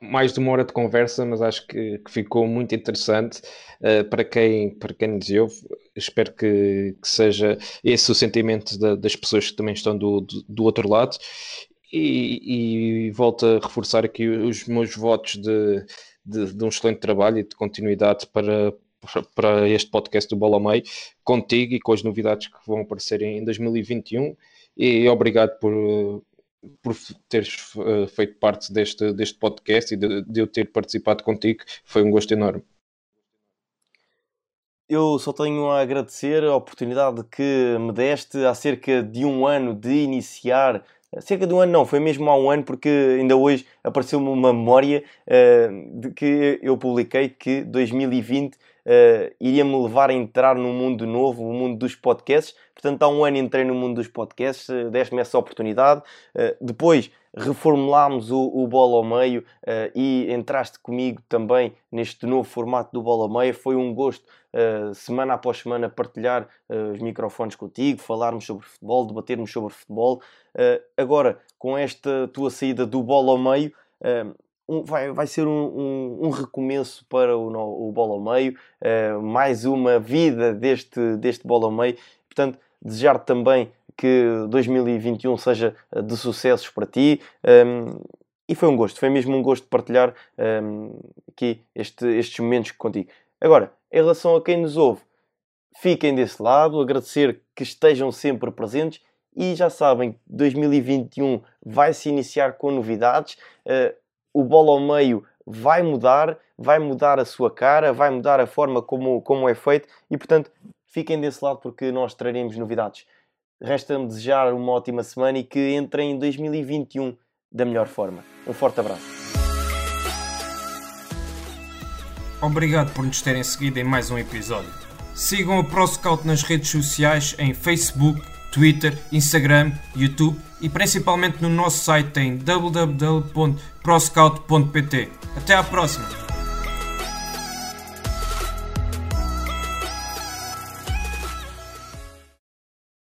mais de uma hora de conversa, mas acho que, que ficou muito interessante uh, para, quem, para quem nos ouve. Espero que, que seja esse o sentimento da, das pessoas que também estão do, do, do outro lado e, e volto a reforçar aqui os meus votos de, de, de, um excelente trabalho e de continuidade para, para este podcast do Bola Meio, contigo e com as novidades que vão aparecer em 2021. E obrigado por, por teres uh, feito parte deste, deste podcast e de, de eu ter participado contigo. Foi um gosto enorme. Eu só tenho a agradecer a oportunidade que me deste há cerca de um ano de iniciar cerca de um ano não, foi mesmo há um ano porque ainda hoje apareceu-me uma memória uh, de que eu publiquei que 2020 uh, iria-me levar a entrar num mundo novo, o mundo dos podcasts. Portanto, há um ano entrei no mundo dos podcasts, uh, deste-me essa oportunidade. Uh, depois reformulámos o, o Bola ao Meio uh, e entraste comigo também neste novo formato do Bola ao Meio. Foi um gosto, uh, semana após semana, partilhar uh, os microfones contigo, falarmos sobre futebol, debatermos sobre futebol. agora, com esta tua saída do Bola ao Meio, um, vai, vai ser um, um, um, recomeço para o, o Bola ao Meio, mais uma vida deste, deste Bola ao Meio. Portanto, desejar também que 2021 seja eh, de sucessos para ti. Um, e foi um gosto, foi mesmo um gosto partilhar um, aqui este, estes momentos contigo. Agora, em relação a quem nos ouve, fiquem desse lado, agradecer que estejam sempre presentes e já sabem, 2021 vai se iniciar com novidades. Uh, o bola ao meio vai mudar, vai mudar a sua cara, vai mudar a forma como, como é feito e, portanto, fiquem desse lado porque nós traremos novidades. Resta-me desejar uma ótima semana e que entrem em 2021 da melhor forma. Um forte abraço. Obrigado por nos terem seguido em mais um episódio. Sigam o ProScout nas redes sociais em Facebook, Twitter, Instagram, YouTube e principalmente no nosso site em www.proscout.pt. Até à próxima!